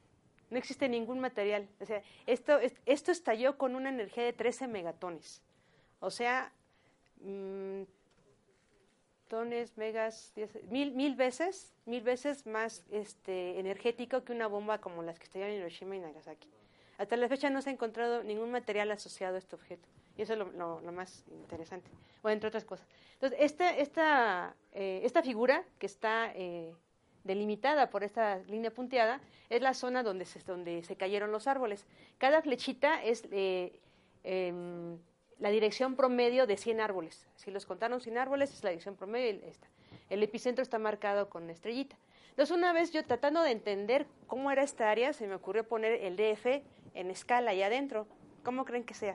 No existe ningún material. O sea, esto, es- esto estalló con una energía de 13 megatones. O sea, mm, tones, megas, diez- mil, mil veces, mil veces más este, energético que una bomba como las que estallaron en Hiroshima y Nagasaki. Hasta la fecha no se ha encontrado ningún material asociado a este objeto. Y eso es lo, lo- lo más interesante. Bueno, entre otras cosas. Entonces, esta, esta, eh, esta figura que está eh, delimitada por esta línea punteada es la zona donde se, donde se cayeron los árboles. Cada flechita es eh, em, la dirección promedio de 100 árboles. Si los contaron 100 árboles, es la dirección promedio. esta. El epicentro está marcado con una estrellita. Entonces, una vez yo tratando de entender cómo era esta área, se me ocurrió poner el DF en escala ahí adentro. ¿Cómo creen que sea?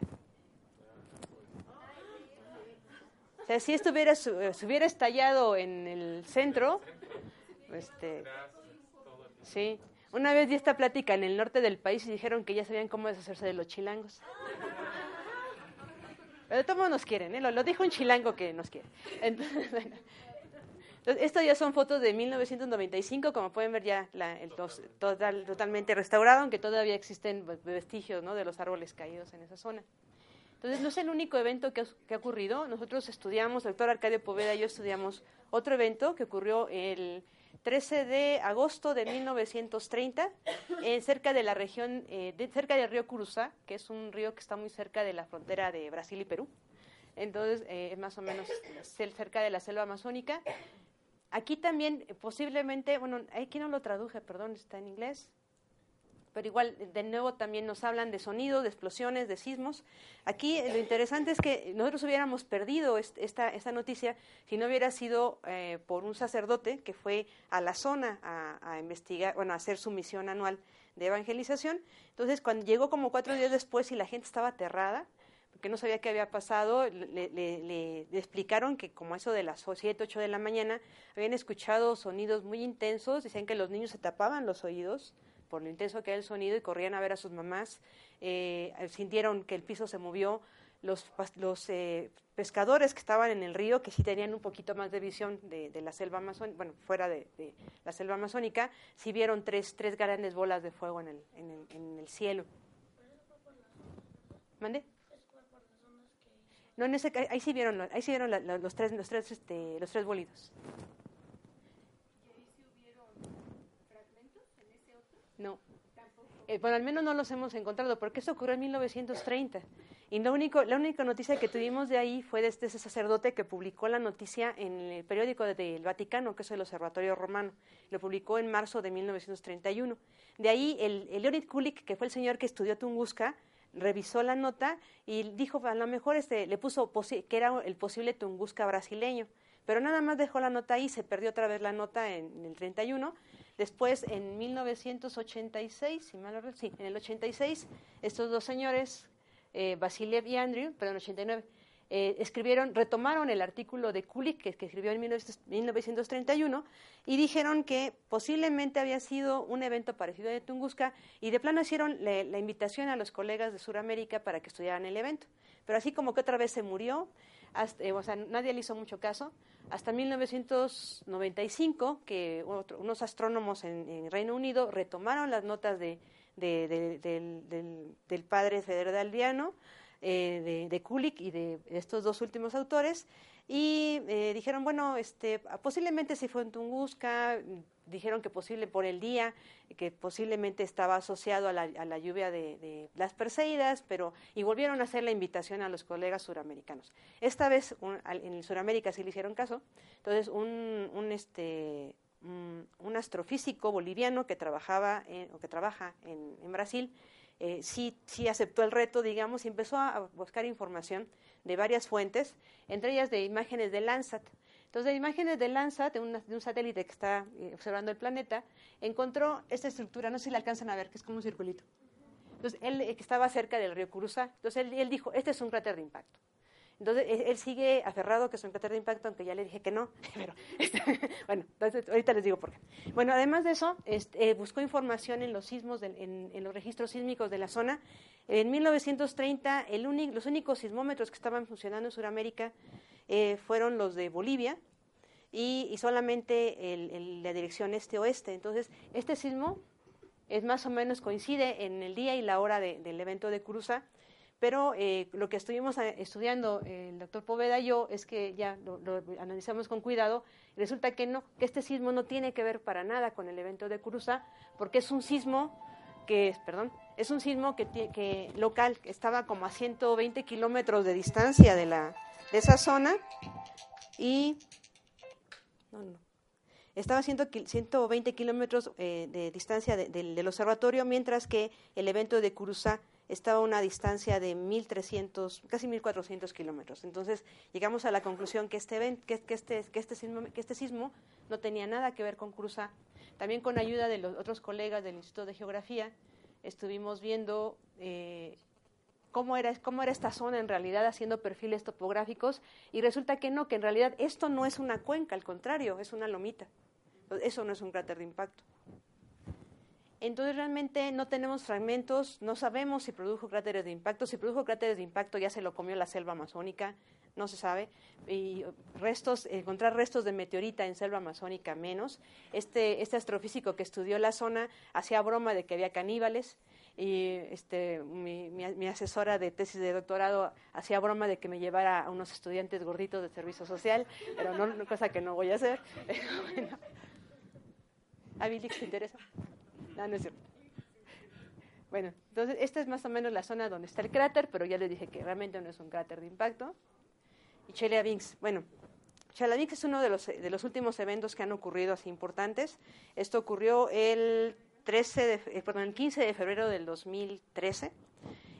O sea, si esto hubiera, eh, se hubiera estallado en el centro, este, sí. Una vez di esta plática en el norte del país y dijeron que ya sabían cómo deshacerse de los chilangos. Pero de todos nos quieren, ¿eh? lo, dijo un chilango que nos quiere. Entonces, estas ya son fotos de 1995, como pueden ver ya la- el total- totalmente restaurado, aunque todavía existen vestigios ¿no? de los árboles caídos en esa zona. Entonces, no es el único evento que ha, ocurrido. Nosotros estudiamos, el doctor Arcadio Poveda y yo estudiamos otro evento que ocurrió el 13 de agosto de 1930, en cerca de la región, eh, cerca del río Curuzá, que es un río que está muy cerca de la frontera de Brasil y Perú. Entonces, eh, más o menos cerca de la selva amazónica. Aquí también, eh, posiblemente, bueno, aquí no lo traduje, perdón, está en inglés, pero igual, de nuevo, también nos hablan de sonido, de explosiones, de sismos. Aquí eh, lo interesante es que nosotros hubiéramos perdido est- esta, noticia si no hubiera sido eh, por un sacerdote que fue a la zona a, investigar, bueno, a hacer su misión anual de evangelización. Entonces, cuando llegó como cuatro días después y la gente estaba aterrada, porque no sabía qué había pasado, le- le explicaron que como eso de las 7, 8 de la mañana, habían escuchado sonidos muy intensos, decían que los niños se tapaban los oídos por lo intenso que era el sonido y corrían a ver a sus mamás, eh, sintieron que el piso se movió, los, los eh, pescadores que estaban en el río, que sí tenían un poquito más de visión de, la selva amazónica, bueno, fuera de, la selva amazónica, sí vieron tres, tres grandes bolas de fuego en el, en el, en el cielo. ¿Mande? No, en ese, ahí sí vieron, ahí sí vieron los tres, los tres, este, los tres bolidos. No. Eh, bueno, al menos no los hemos encontrado, porque eso ocurrió en 1930. Y lo único, la única noticia que tuvimos de ahí fue de este sacerdote que publicó la noticia en el periódico del Vaticano, que es el Observatorio Romano. Lo publicó en marzo de 1931. De ahí, el, el Leonid Kulik, que fue el señor que estudió Tunguska, revisó la nota y dijo, a lo mejor este, le puso que era el posible Tunguska brasileño. Pero nada más dejó la nota ahí, se perdió otra vez la nota en, en el 31 Después, en 1986, si mal no sí, en el 86, estos dos señores, eh, Vasiliev y Andrew, perdón, 89, eh, escribieron, retomaron el artículo de Kulik que, escribió en 1931 y dijeron que posiblemente había sido un evento parecido de Tunguska y de plano hicieron la invitación a los colegas de Sudamérica para que estudiaran el evento. Pero así como que otra vez se murió, eh, o sea, nadie le hizo mucho caso, hasta 1995, que unos astrónomos en, Reino Unido retomaron las notas de, del, padre federaldiano, eh, de, Kulik y de estos dos últimos autores, y eh, dijeron, bueno, este, posiblemente si fue en Tunguska, dijeron que posible por el día, que posiblemente estaba asociado a la, a la lluvia de, las Perseidas, pero y volvieron a hacer la invitación a los colegas suramericanos. Esta vez en Suramérica sí le hicieron caso, entonces un, un este un, astrofísico boliviano que trabajaba o que trabaja en, en Brasil eh, sí, sí aceptó el reto, digamos, y empezó a buscar información de varias fuentes, entre ellas de imágenes de Landsat. Entonces, de imágenes de Landsat, de, un satélite que está eh, observando el planeta, encontró esta estructura, no sé si la alcanzan a ver, que es como un circulito. Entonces, él eh, que estaba cerca del río Curuzá, entonces él, dijo, este es un cráter de impacto. Entonces, él sigue aferrado que es un cráter de impacto, aunque ya le dije que no. Pero, este, bueno, entonces, ahorita les digo por qué. Bueno, además de eso, este, buscó información en los sismos, en, los registros sísmicos de la zona. En 1930, el los únicos sismómetros que estaban funcionando en Sudamérica eh, fueron los de Bolivia y, solamente el, la dirección este-oeste. Entonces, este sismo es más o menos coincide en el día y la hora del evento de Cruza, pero eh, lo que estuvimos eh, estudiando el doctor Poveda y yo es que ya lo, analizamos con cuidado, resulta que no, que este sismo no tiene que ver para nada con el evento de Cruza, porque es un sismo que, perdón, es un sismo que, local, estaba como a 120 kilómetros de distancia de la, de esa zona y no, no, estaba a 120 kilómetros eh, de distancia del observatorio, mientras que el evento de Curuzá estaba a una distancia de 1.300, casi 1.400 kilómetros. Entonces llegamos a la conclusión que este, evento, que, este, que, este sismo, que este sismo no tenía nada que ver con Curuzá. También con ayuda de los otros colegas del Instituto de Geografía, estuvimos viendo eh, cómo era, esta zona en realidad haciendo perfiles topográficos y resulta que no, que en realidad esto no es una cuenca, al contrario, es una lomita. Eso no es un cráter de impacto. Entonces realmente no tenemos fragmentos, no sabemos si produjo cráteres de impacto. Si produjo cráteres de impacto ya se lo comió la selva amazónica, no se sabe. Y restos, encontrar restos de meteorita en selva amazónica menos. Este, este astrofísico que estudió la zona hacía broma de que había caníbales y este, mi, mi, asesora de tesis de doctorado hacía broma de que me llevara a unos estudiantes gorditos de servicio social, pero no, cosa que no voy a hacer. bueno. ¿A te interesa? No, no es cierto. Bueno, entonces esta es más o menos la zona donde está el cráter, pero ya les dije que realmente no es un cráter de impacto. Y Chelyabinsk, bueno, Chelyabinsk es uno de los, de los últimos eventos que han ocurrido así importantes. Esto ocurrió el 13 de, eh, perdón, el 15 de febrero del 2013.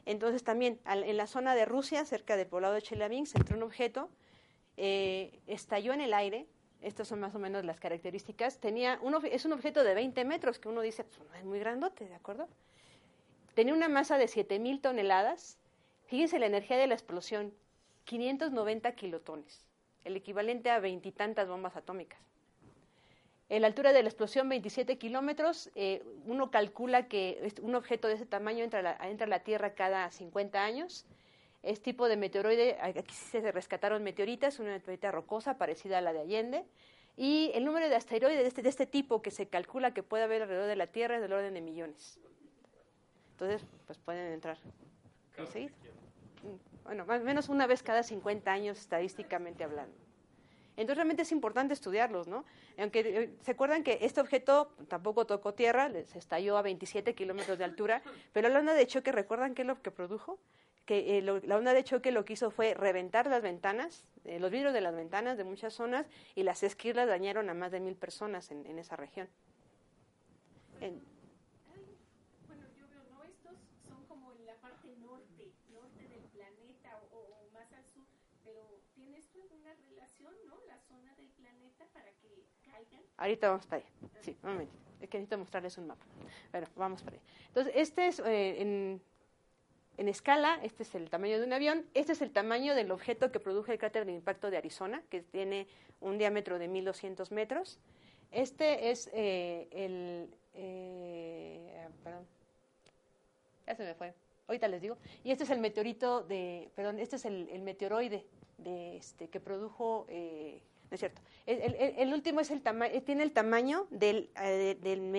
Entonces también en la zona de Rusia, cerca del poblado de Chelyabinsk, entró un objeto, eh, estalló en el aire. Estas son más o menos las características. Tenía es un objeto de 20 metros que uno dice, pues no es muy grandote, ¿de acuerdo? Tenía una masa de 7.000 toneladas. Fíjense la energía de la explosión, 590 kilotones, el equivalente a veintitantas bombas atómicas. En la altura de la explosión, 27 kilómetros, eh, uno calcula que un objeto de ese tamaño entra a, la, entra a la Tierra cada 50 años. Es tipo de meteoroide, aquí se rescataron meteoritas, una meteorita rocosa parecida a la de Allende. Y el número de asteroides de este, de este tipo que se calcula que puede haber alrededor de la Tierra es del orden de millones. Entonces, pues pueden entrar mm, Bueno, más o menos una vez cada 50 años estadísticamente hablando. Entonces realmente es importante estudiarlos, ¿no? Aunque eh, se acuerdan que este objeto tampoco tocó tierra, se estalló a 27 kilómetros de altura, pero la onda de choque, ¿recuerdan qué es lo que produjo? Que eh, lo- la onda de choque lo que hizo fue reventar las ventanas, eh, los vidrios de las ventanas de muchas zonas y las esquirlas dañaron a más de mil personas en, en esa región. En- Bueno, yo veo, ¿no? Estos son como en la parte norte, norte del planeta o, o más al sur, pero ¿tiene esto alguna relación, no? La zona del planeta para que caigan. Ahorita vamos para allá. Sí, un momentito. Es que necesito mostrarles un mapa. Bueno, vamos para allá. Entonces, este es eh, en, escala, este es el tamaño de un avión. Este es el tamaño del objeto que produjo el cráter de impacto de Arizona, que tiene un diámetro de 1200 metros. Este es eh, el. eh, perdón. Ya se me fue. Ahorita les digo. Y este es el meteorito de. Perdón, este es el, el meteoroide de este, que produjo. Eh, cierto. El, último es el tamaño, tiene el tamaño del, eh,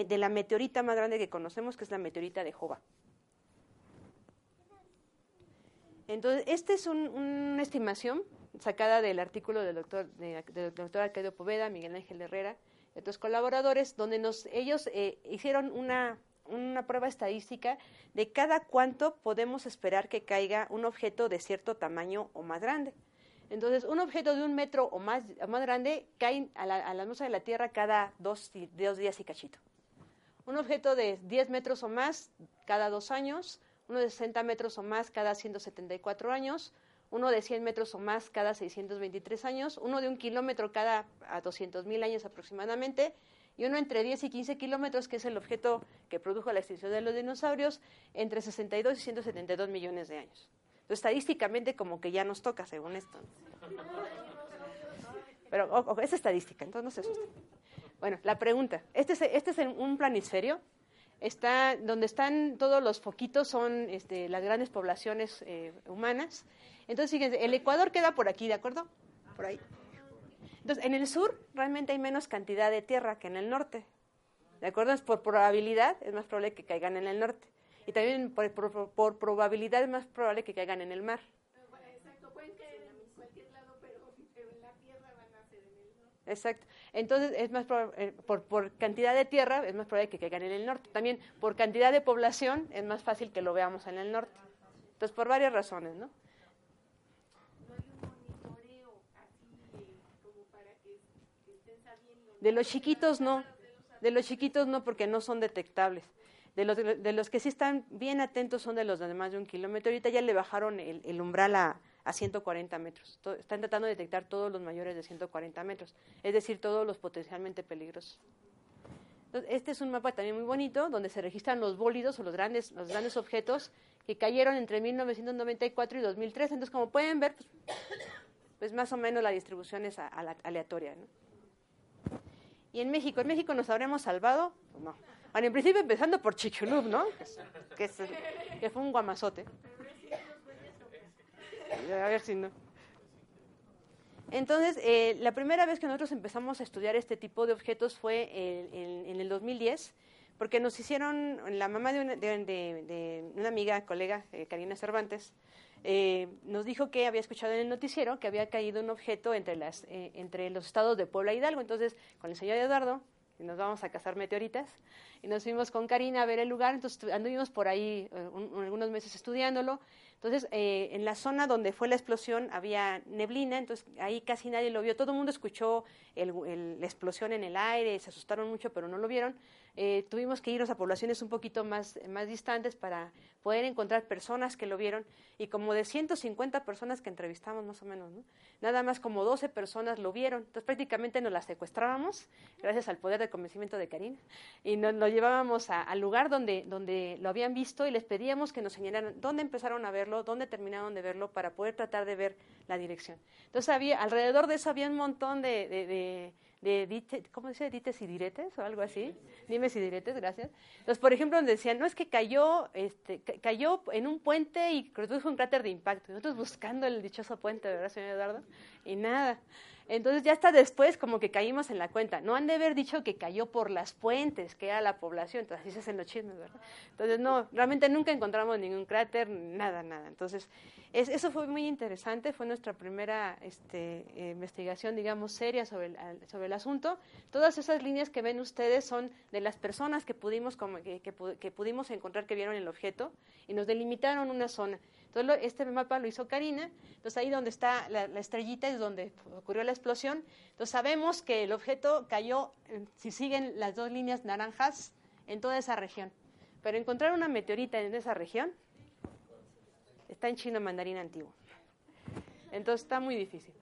de la meteorita más grande que conocemos, que es la meteorita de Jova. Entonces, esta es un- una estimación sacada del artículo del doctor, de- del doctor Arcadio Poveda, Miguel Ángel Herrera y otros colaboradores, donde nos, ellos eh, hicieron una, una prueba estadística de cada cuánto podemos esperar que caiga un objeto de cierto tamaño o más grande. Entonces, un objeto de un metro o más, o más grande cae a la, a de la Tierra cada dos, dos días y cachito. Un objeto de 10 metros o más cada dos años, uno de 60 metros o más cada 174 años, uno de 100 metros o más cada 623 años, uno de un kilómetro cada a 200 mil años aproximadamente, y uno entre 10 y 15 kilómetros, que es el objeto que produjo la extinción de los dinosaurios, entre 62 y 172 millones de años. Estadísticamente como que ya nos toca, según esto. Pero es estadística, entonces no se asusten. Bueno, la pregunta. Este es, este es un planisferio. Está, donde están todos los foquitos son este, las grandes poblaciones eh, humanas. Entonces, fíjense, el Ecuador queda por aquí, ¿de acuerdo? Por ahí. Entonces, en el sur realmente hay menos cantidad de tierra que en el norte. ¿De acuerdo? Es por probabilidad, es más probable que caigan en el norte. Y también por, por- por probabilidad es más probable que caigan en el mar. Exacto, pueden caer en cualquier lado, pero, pero en la tierra van a ser en el norte. Exacto. Entonces, es más proba- eh, por, por cantidad de tierra es más probable que caigan en el norte. También por cantidad de población es más fácil que lo veamos en el norte. Entonces, por varias razones, ¿no? No hay un monitoreo así como para que, que estén sabiendo. De los chiquitos no. De los chiquitos no, porque no son detectables. De los, de los que sí están bien atentos son de los de más de un kilómetro. Ahorita ya le bajaron el, umbral a, a 140 metros. Están tratando de detectar todos los mayores de 140 metros, es decir, todos los potencialmente peligrosos. Este es un mapa también muy bonito, donde se registran los bólidos o los grandes, los grandes objetos que cayeron entre 1994 y 2003. Entonces, como pueden ver, pues, pues más o menos la distribución es a- aleatoria. Y en México, ¿en México nos habremos salvado? Pues no. Bueno, en principio empezando por Chicxulub, ¿no? Que, es- que fue un guamazote. A ver si no. Entonces, eh, la primera vez que nosotros empezamos a estudiar este tipo de objetos fue en, el 2010, porque nos hicieron, la mamá de una, de- una amiga, colega, eh, Karina Cervantes, eh, nos dijo que había escuchado en el noticiero que había caído un objeto entre, las, eh, entre los estados de Puebla y Hidalgo. Entonces, con el señor Eduardo, y nos vamos a cazar meteoritas, y nos fuimos con Karina a ver el lugar, entonces anduvimos por ahí eh, un- un- algunos meses estudiándolo. Entonces, eh, en la zona donde fue la explosión había neblina, entonces ahí casi nadie lo vio. Todo el mundo escuchó el- la explosión en el aire, se asustaron mucho, pero no lo vieron. Eh, tuvimos que irnos a poblaciones un poquito más, más distantes para poder encontrar personas que lo vieron y como de 150 personas que entrevistamos más o menos, ¿no? nada más como 12 personas lo vieron. Entonces prácticamente nos las secuestrábamos gracias al poder de convencimiento de Karina y nos lo llevábamos al lugar donde, donde lo habían visto y les pedíamos que nos señalaran dónde empezaron a verlo, dónde terminaron de verlo para poder tratar de ver la dirección. Entonces había, alrededor de eso había un montón de- de dite- ¿cómo dice? Dites y diretes o algo así. Dimes y diretes, gracias. Entonces, por ejemplo, donde decían, no, es que cayó, este, ca- cayó en un puente y produjo un cráter de impacto. Nosotros buscando el dichoso puente, ¿verdad, señor Eduardo? Y nada. Entonces ya hasta después como que caímos en la cuenta. No han de haber dicho que cayó por las puentes, que era la población. Entonces así se hacen los chismes, ¿verdad? Entonces no, realmente nunca encontramos ningún cráter, nada, nada. Entonces es- eso fue muy interesante. Fue nuestra primera este, eh, investigación, digamos, seria sobre el, asunto. Todas esas líneas que ven ustedes son de las personas que pudimos, como, que, que pudimos encontrar que vieron el objeto y nos delimitaron una zona. Entonces, este mapa lo hizo Karina. Entonces, ahí donde está la, estrellita es donde ocurrió la explosión. Entonces, sabemos que el objeto cayó, si siguen las dos líneas naranjas, en toda esa región. Pero encontrar una meteorita en esa región está en chino mandarín antiguo. Entonces, está muy difícil.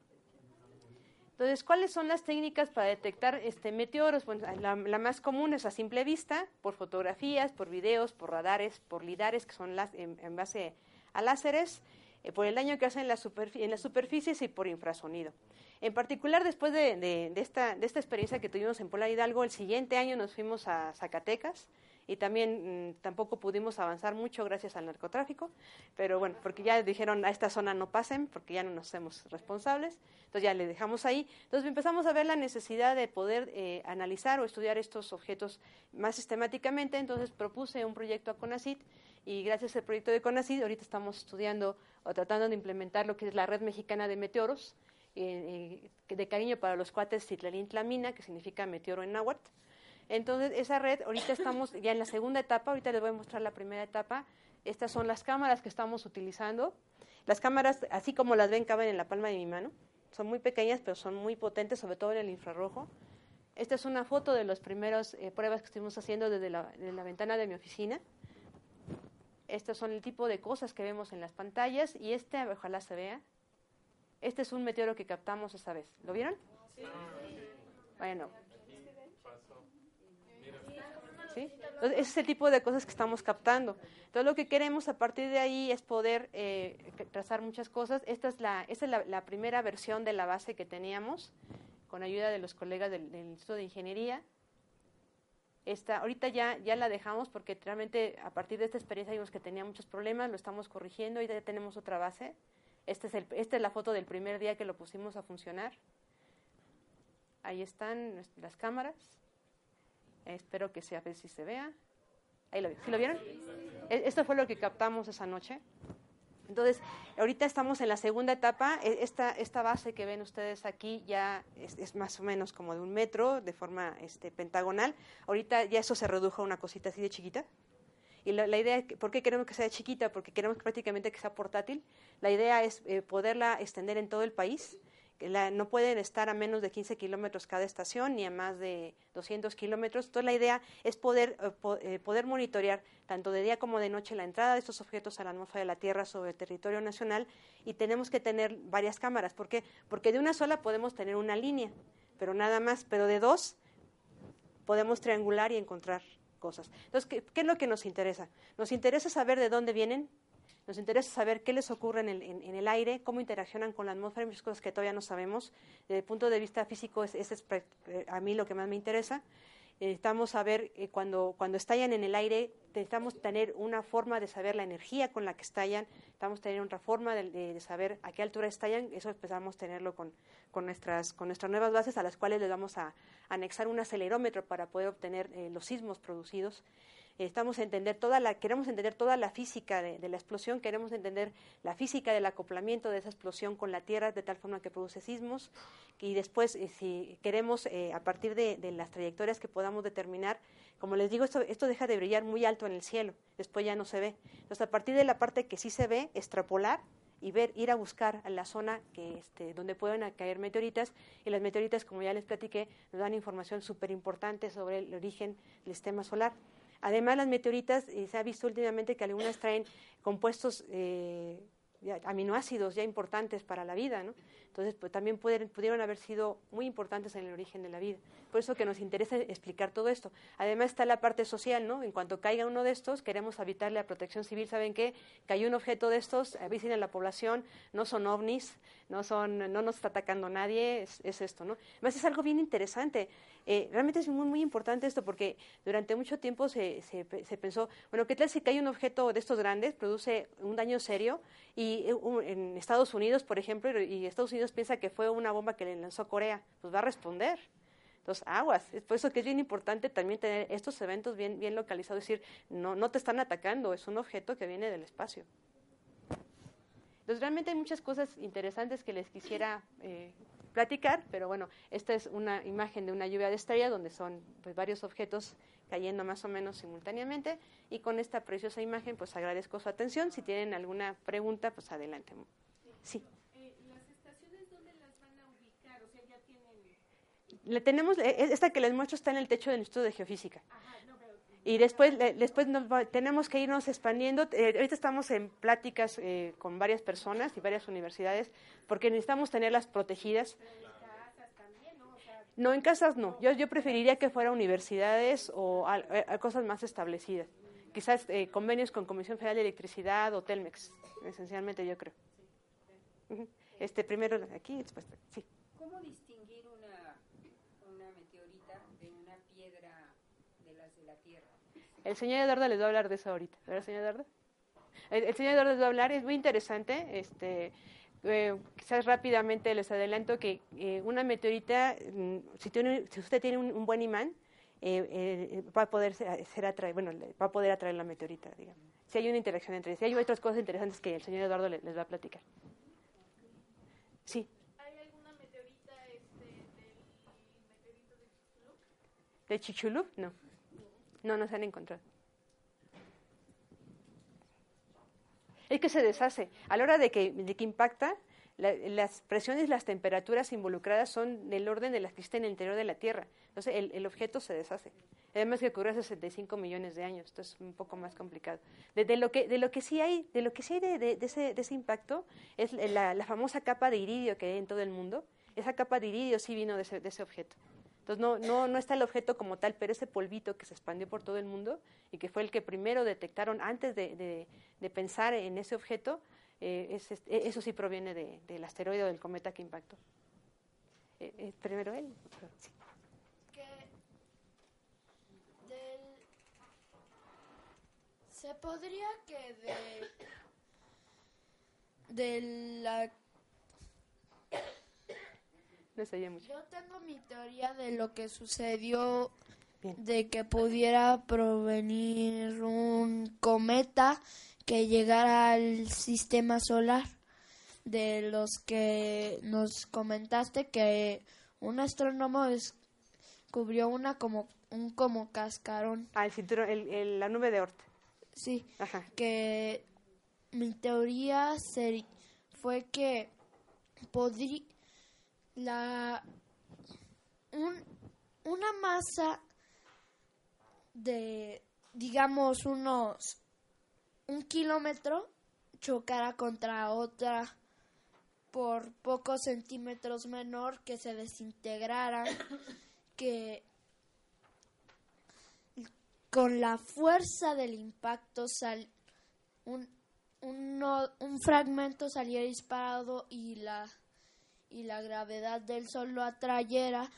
Entonces, ¿cuáles son las técnicas para detectar este meteoros? Bueno, la, más común es a simple vista, por fotografías, por videos, por radares, por lidares, que son las, en base a láseres, eh, por el daño que hacen en, la en las superficies y por infrasonido. En particular, después de, de- de esta, de esta experiencia que tuvimos en Polar Hidalgo, el siguiente año nos fuimos a Zacatecas y también mm, tampoco pudimos avanzar mucho gracias al narcotráfico, pero bueno, porque ya dijeron a esta zona no pasen porque ya no nos hacemos responsables, entonces ya le dejamos ahí. Entonces empezamos a ver la necesidad de poder eh, analizar o estudiar estos objetos más sistemáticamente, entonces propuse un proyecto a CONACIT y gracias al proyecto de CONACIT ahorita estamos estudiando o tratando de implementar lo que es la red mexicana de meteoros, eh, eh, de cariño para los cuates Citlalín Tlamina, que significa meteoro en náhuatl. Entonces, esa red, ahorita estamos ya en la segunda etapa, ahorita les voy a mostrar la primera etapa. Estas son las cámaras que estamos utilizando. Las cámaras, así como las ven, caben en la palma de mi mano. Son muy pequeñas, pero son muy potentes, sobre todo en el infrarrojo. Esta es una foto de las primeras eh, pruebas que estuvimos haciendo desde la ventana de mi oficina. Estos son el tipo de cosas que vemos en las pantallas y este, ojalá se vea. Este es un meteoro que captamos esa vez. ¿Lo vieron? Bueno. ¿Sí? Entonces, ese es el tipo de cosas que estamos captando. Entonces, lo que queremos a partir de ahí es poder eh, trazar muchas cosas. Esta es, la, esta es la, la primera versión de la base que teníamos con ayuda de los colegas del, del Instituto de Ingeniería. Esta, ahorita ya, ya la dejamos porque realmente a partir de esta experiencia vimos que tenía muchos problemas, lo estamos corrigiendo, ahorita ya tenemos otra base. Este es el, esta es la foto del primer día que lo pusimos a funcionar. Ahí están las cámaras. Espero que sea, a ver si se vea. Ahí lo, vi- ¿Sí lo vieron? E- Esto fue lo que captamos esa noche. Entonces, ahorita estamos en la segunda etapa. E- Esta, esta base que ven ustedes aquí ya es, más o menos como de un metro, de forma este, pentagonal. Ahorita ya eso se redujo a una cosita así de chiquita. Y la, idea, ¿por qué queremos que sea chiquita? Porque queremos prácticamente que sea portátil. La idea es eh, poderla extender en todo el país. La- no pueden estar a menos de 15 kilómetros cada estación ni a más de 200 kilómetros. Entonces la idea es poder, eh, eh, poder monitorear tanto de día como de noche la entrada de estos objetos a la atmósfera de la Tierra sobre el territorio nacional y tenemos que tener varias cámaras. ¿Por qué? Porque de una sola podemos tener una línea, pero nada más, pero de dos podemos triangular y encontrar cosas. Entonces, ¿qué, qué es lo que nos interesa? Nos interesa saber de dónde vienen, nos interesa saber qué les ocurre en el, aire, cómo interaccionan con la atmósfera, muchas cosas que todavía no sabemos. Desde el punto de vista físico, es- es, eh, a mí lo que más me interesa. Necesitamos saber eh, cuando, cuando estallan en el aire, necesitamos tener una forma de saber la energía con la que estallan, necesitamos tener otra forma de saber a qué altura estallan, eso empezamos a tenerlo con, con, nuestras, con nuestras nuevas bases a las cuales les vamos a anexar un acelerómetro para poder obtener eh, los sismos producidos. Estamos a entender toda la, queremos entender toda la física de, la explosión, queremos entender la física del acoplamiento de esa explosión con la Tierra de tal forma que produce sismos y después eh, si queremos eh, a partir de, las trayectorias que podamos determinar, como les digo, esto, esto deja de brillar muy alto en el cielo, después ya no se ve. Entonces a partir de la parte que sí se ve, extrapolar y ver, ir a buscar la zona que, este, donde pueden caer meteoritas y las meteoritas, como ya les platiqué, nos dan información súper importante sobre el origen del sistema solar. Además, las meteoritas, eh, se ha visto últimamente que algunas traen compuestos, eh, aminoácidos ya importantes para la vida, ¿no? Entonces, pues, también pueden- pudieron haber sido muy importantes en el origen de la vida. Por eso que nos interesa explicar todo esto. Además está la parte social, ¿no? En cuanto caiga uno de estos, queremos evitarle a protección civil, ¿saben qué? Cayó un objeto de estos, avisen a la población, no son ovnis, no son, no nos está atacando nadie, es, es esto, ¿no? Además es algo bien interesante. Eh, realmente es muy, muy importante esto porque durante mucho tiempo se, se, se pensó, bueno, ¿qué tal si cae un objeto de estos grandes, produce un daño serio? Y eh, en Estados Unidos, por ejemplo, y Estados Unidos piensa que fue una bomba que le lanzó Corea, pues va a responder. Entonces, aguas. Es por eso que es bien importante también tener estos eventos bien, bien localizados, es decir, no, no te están atacando, es un objeto que viene del espacio. Entonces, realmente hay muchas cosas interesantes que les quisiera eh, platicar, pero bueno, esta es una imagen de una lluvia de estrellas donde son pues, varios objetos cayendo más o menos simultáneamente y con esta preciosa imagen pues agradezco su atención. Si tienen alguna pregunta, pues adelante. Sí. Eh. Le tenemos, eh, esta que les muestro está en el techo del Instituto de Geofísica. Ajá, no. Y después, después nos va- tenemos que irnos expandiendo. Eh, ahorita estamos en pláticas eh, con varias personas y varias universidades porque necesitamos tenerlas protegidas. ¿no? En casas no. Yo, yo preferiría que fuera universidades o al- eh, a cosas más establecidas. Quizás eh, convenios con Comisión Federal de Electricidad o Telmex, esencialmente yo creo. Este primero aquí, después sí. ¿Cómo distinguir una, una meteorita de una piedra de las de la Tierra? El señor Eduardo les va a hablar de eso ahorita, ¿verdad, señor Eduardo? El, el señor Eduardo les va a hablar, es muy interesante. Este, eh, quizás rápidamente les adelanto que eh, una meteorita, mm, si, tiene- si usted tiene un, un buen imán, eh, eh, va a poder ser, ser atraer, bueno, le- va a poder atraer la meteorita, digamos. Si hay una interacción entre si hay otras cosas interesantes que el señor Eduardo le- les va a platicar. Sí, ¿Hay alguna meteorita este, del meteorito de Chicxulub? de Chichulub, no. No, no se han encontrado. Es que se deshace. A la hora de que, de que impacta, la- las presiones las temperaturas involucradas son del orden de las que existen en el interior de la Tierra. Entonces, el, el objeto se deshace. Además que ocurrió hace 65 millones de años, esto es un poco más complicado. De, lo que de lo que sí hay, de lo que sí hay de, de- ese, impacto es la, la famosa capa de iridio que hay en todo el mundo. Esa capa de iridio sí vino de ese, de ese objeto. Entonces no, no, no está el objeto como tal, pero ese polvito que se expandió por todo el mundo y que fue el que primero detectaron antes de, de- pensar en ese objeto, eh, este- eso sí proviene de- del asteroide o del cometa que impactó. Eh, eh, primero él. Sí. del se podría que de de la Oye mucho. yo tengo mi teoría de lo que sucedió Bien. de que pudiera provenir un cometa que llegara al sistema solar de los que nos comentaste que un astrónomo descubrió una como un como cascarón Ah, el cinturón, el- el- la nube de Oort. sí Ajá. que mi teoría fue que podría la un, una masa de digamos unos un kilómetro chocara contra otra por pocos centímetros menor que se desintegrara que con la fuerza del impacto sal, un, uno- un fragmento saliera disparado y la, y la gravedad del Sol lo atrayera,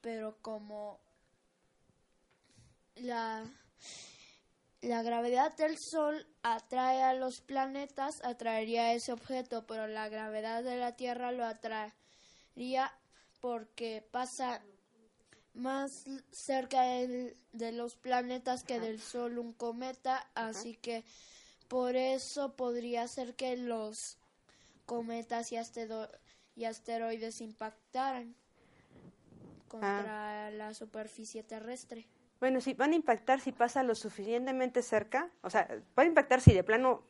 pero como la, la gravedad del Sol atrae a los planetas, atraería ese objeto, pero la gravedad de la Tierra lo atraería porque pasa más cerca de los planetas que del Sol un cometa, así que por eso podría ser que los cometas y, astedo- y asteroides impactaran contra la superficie terrestre. Bueno, sí, van a impactar si pasa lo suficientemente cerca, o sea, van a impactar si de plano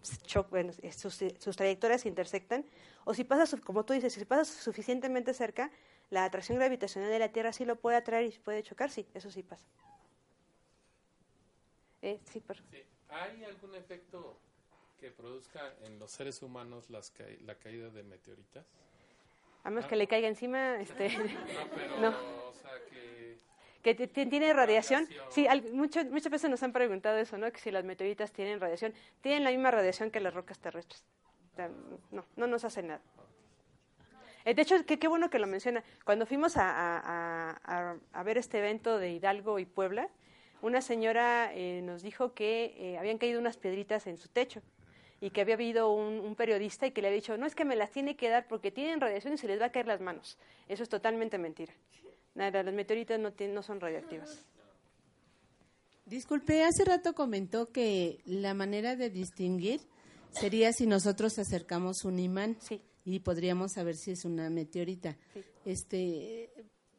bueno, eh, sus, sus trayectorias se intersectan, o si pasa, su- como tú dices, si pasa suficientemente cerca, la atracción gravitacional de la Tierra sí lo puede atraer y puede chocar, sí, eso sí pasa. Eh, sí, por- Sí. ¿Hay algún efecto que produzca en los seres humanos las ca- la caída de meteoritas? A menos que le caiga encima, este, No, pero, No. o sea, que... que tiene radiación. Radiación. Sí, al- mucho- muchas veces nos han preguntado eso, ¿no? Que si las meteoritas tienen radiación, tienen la misma radiación que las rocas terrestres. O sea, no, no nos hace nada. Eh, De hecho, qué, bueno que lo menciona. Cuando fuimos a, a- a- a- a ver este evento de Hidalgo y Puebla, una señora eh, nos dijo que eh, habían caído unas piedritas en su techo y que había habido un, un periodista y que le había dicho, no es que me las tiene que dar porque tienen radiación y se les va a caer las manos. Eso es totalmente mentira. Nada, las meteoritas no, no son radioactivas. Disculpe, hace rato comentó que la manera de distinguir sería si nosotros acercamos un imán Sí. y podríamos saber si es una meteorita. Sí. Este,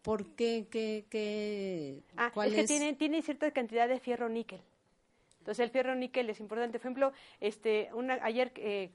¿por qué? ¿Qué? qué Ah, cuál es que tiene, tiene cierta cantidad de fierro níquel. Entonces el fierro níquel es importante. Por ejemplo, este, una, ayer, eh,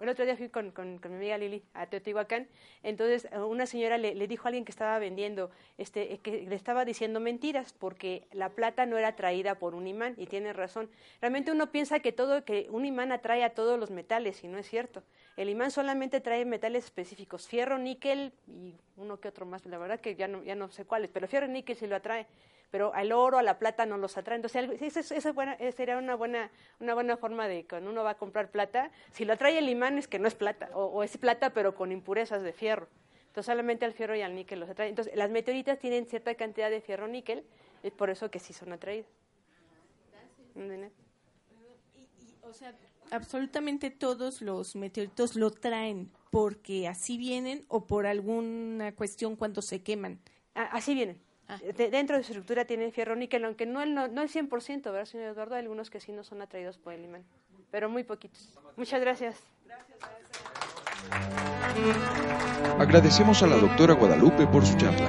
el otro día fui con, con- mi amiga Lili a Teotihuacán, entonces eh, una señora le, dijo a alguien que estaba vendiendo, este, eh, que le estaba diciendo mentiras porque la plata no era traída por un imán y tiene razón. Realmente uno piensa que todo, que un imán atrae a todos los metales y no es cierto. El imán solamente trae metales específicos, fierro, níquel y uno que otro más. La verdad que ya no, ya no sé cuáles, pero fierro y níquel sí lo atrae pero al oro, a la plata no los atrae. Entonces, esa, es- esa es buena- esa sería una buena, una buena forma de cuando uno va a comprar plata, si lo atrae el imán es que no es plata, o, o es plata pero con impurezas de fierro. Entonces, solamente al fierro y al níquel los atrae. Entonces, las meteoritas tienen cierta cantidad de fierro níquel, es por eso que sí son atraídas. Y- y, o sea, absolutamente todos los meteoritos lo traen porque así vienen o por alguna cuestión cuando se queman. Ah, así vienen. Ah. De- dentro de su estructura tienen fierro níquel, aunque no el, no, no el 100%, ¿verdad, señor Eduardo? Hay algunos que sí no son atraídos por el imán, pero muy poquitos. Muchas gracias. Agradecemos a la doctora Guadalupe por su charla.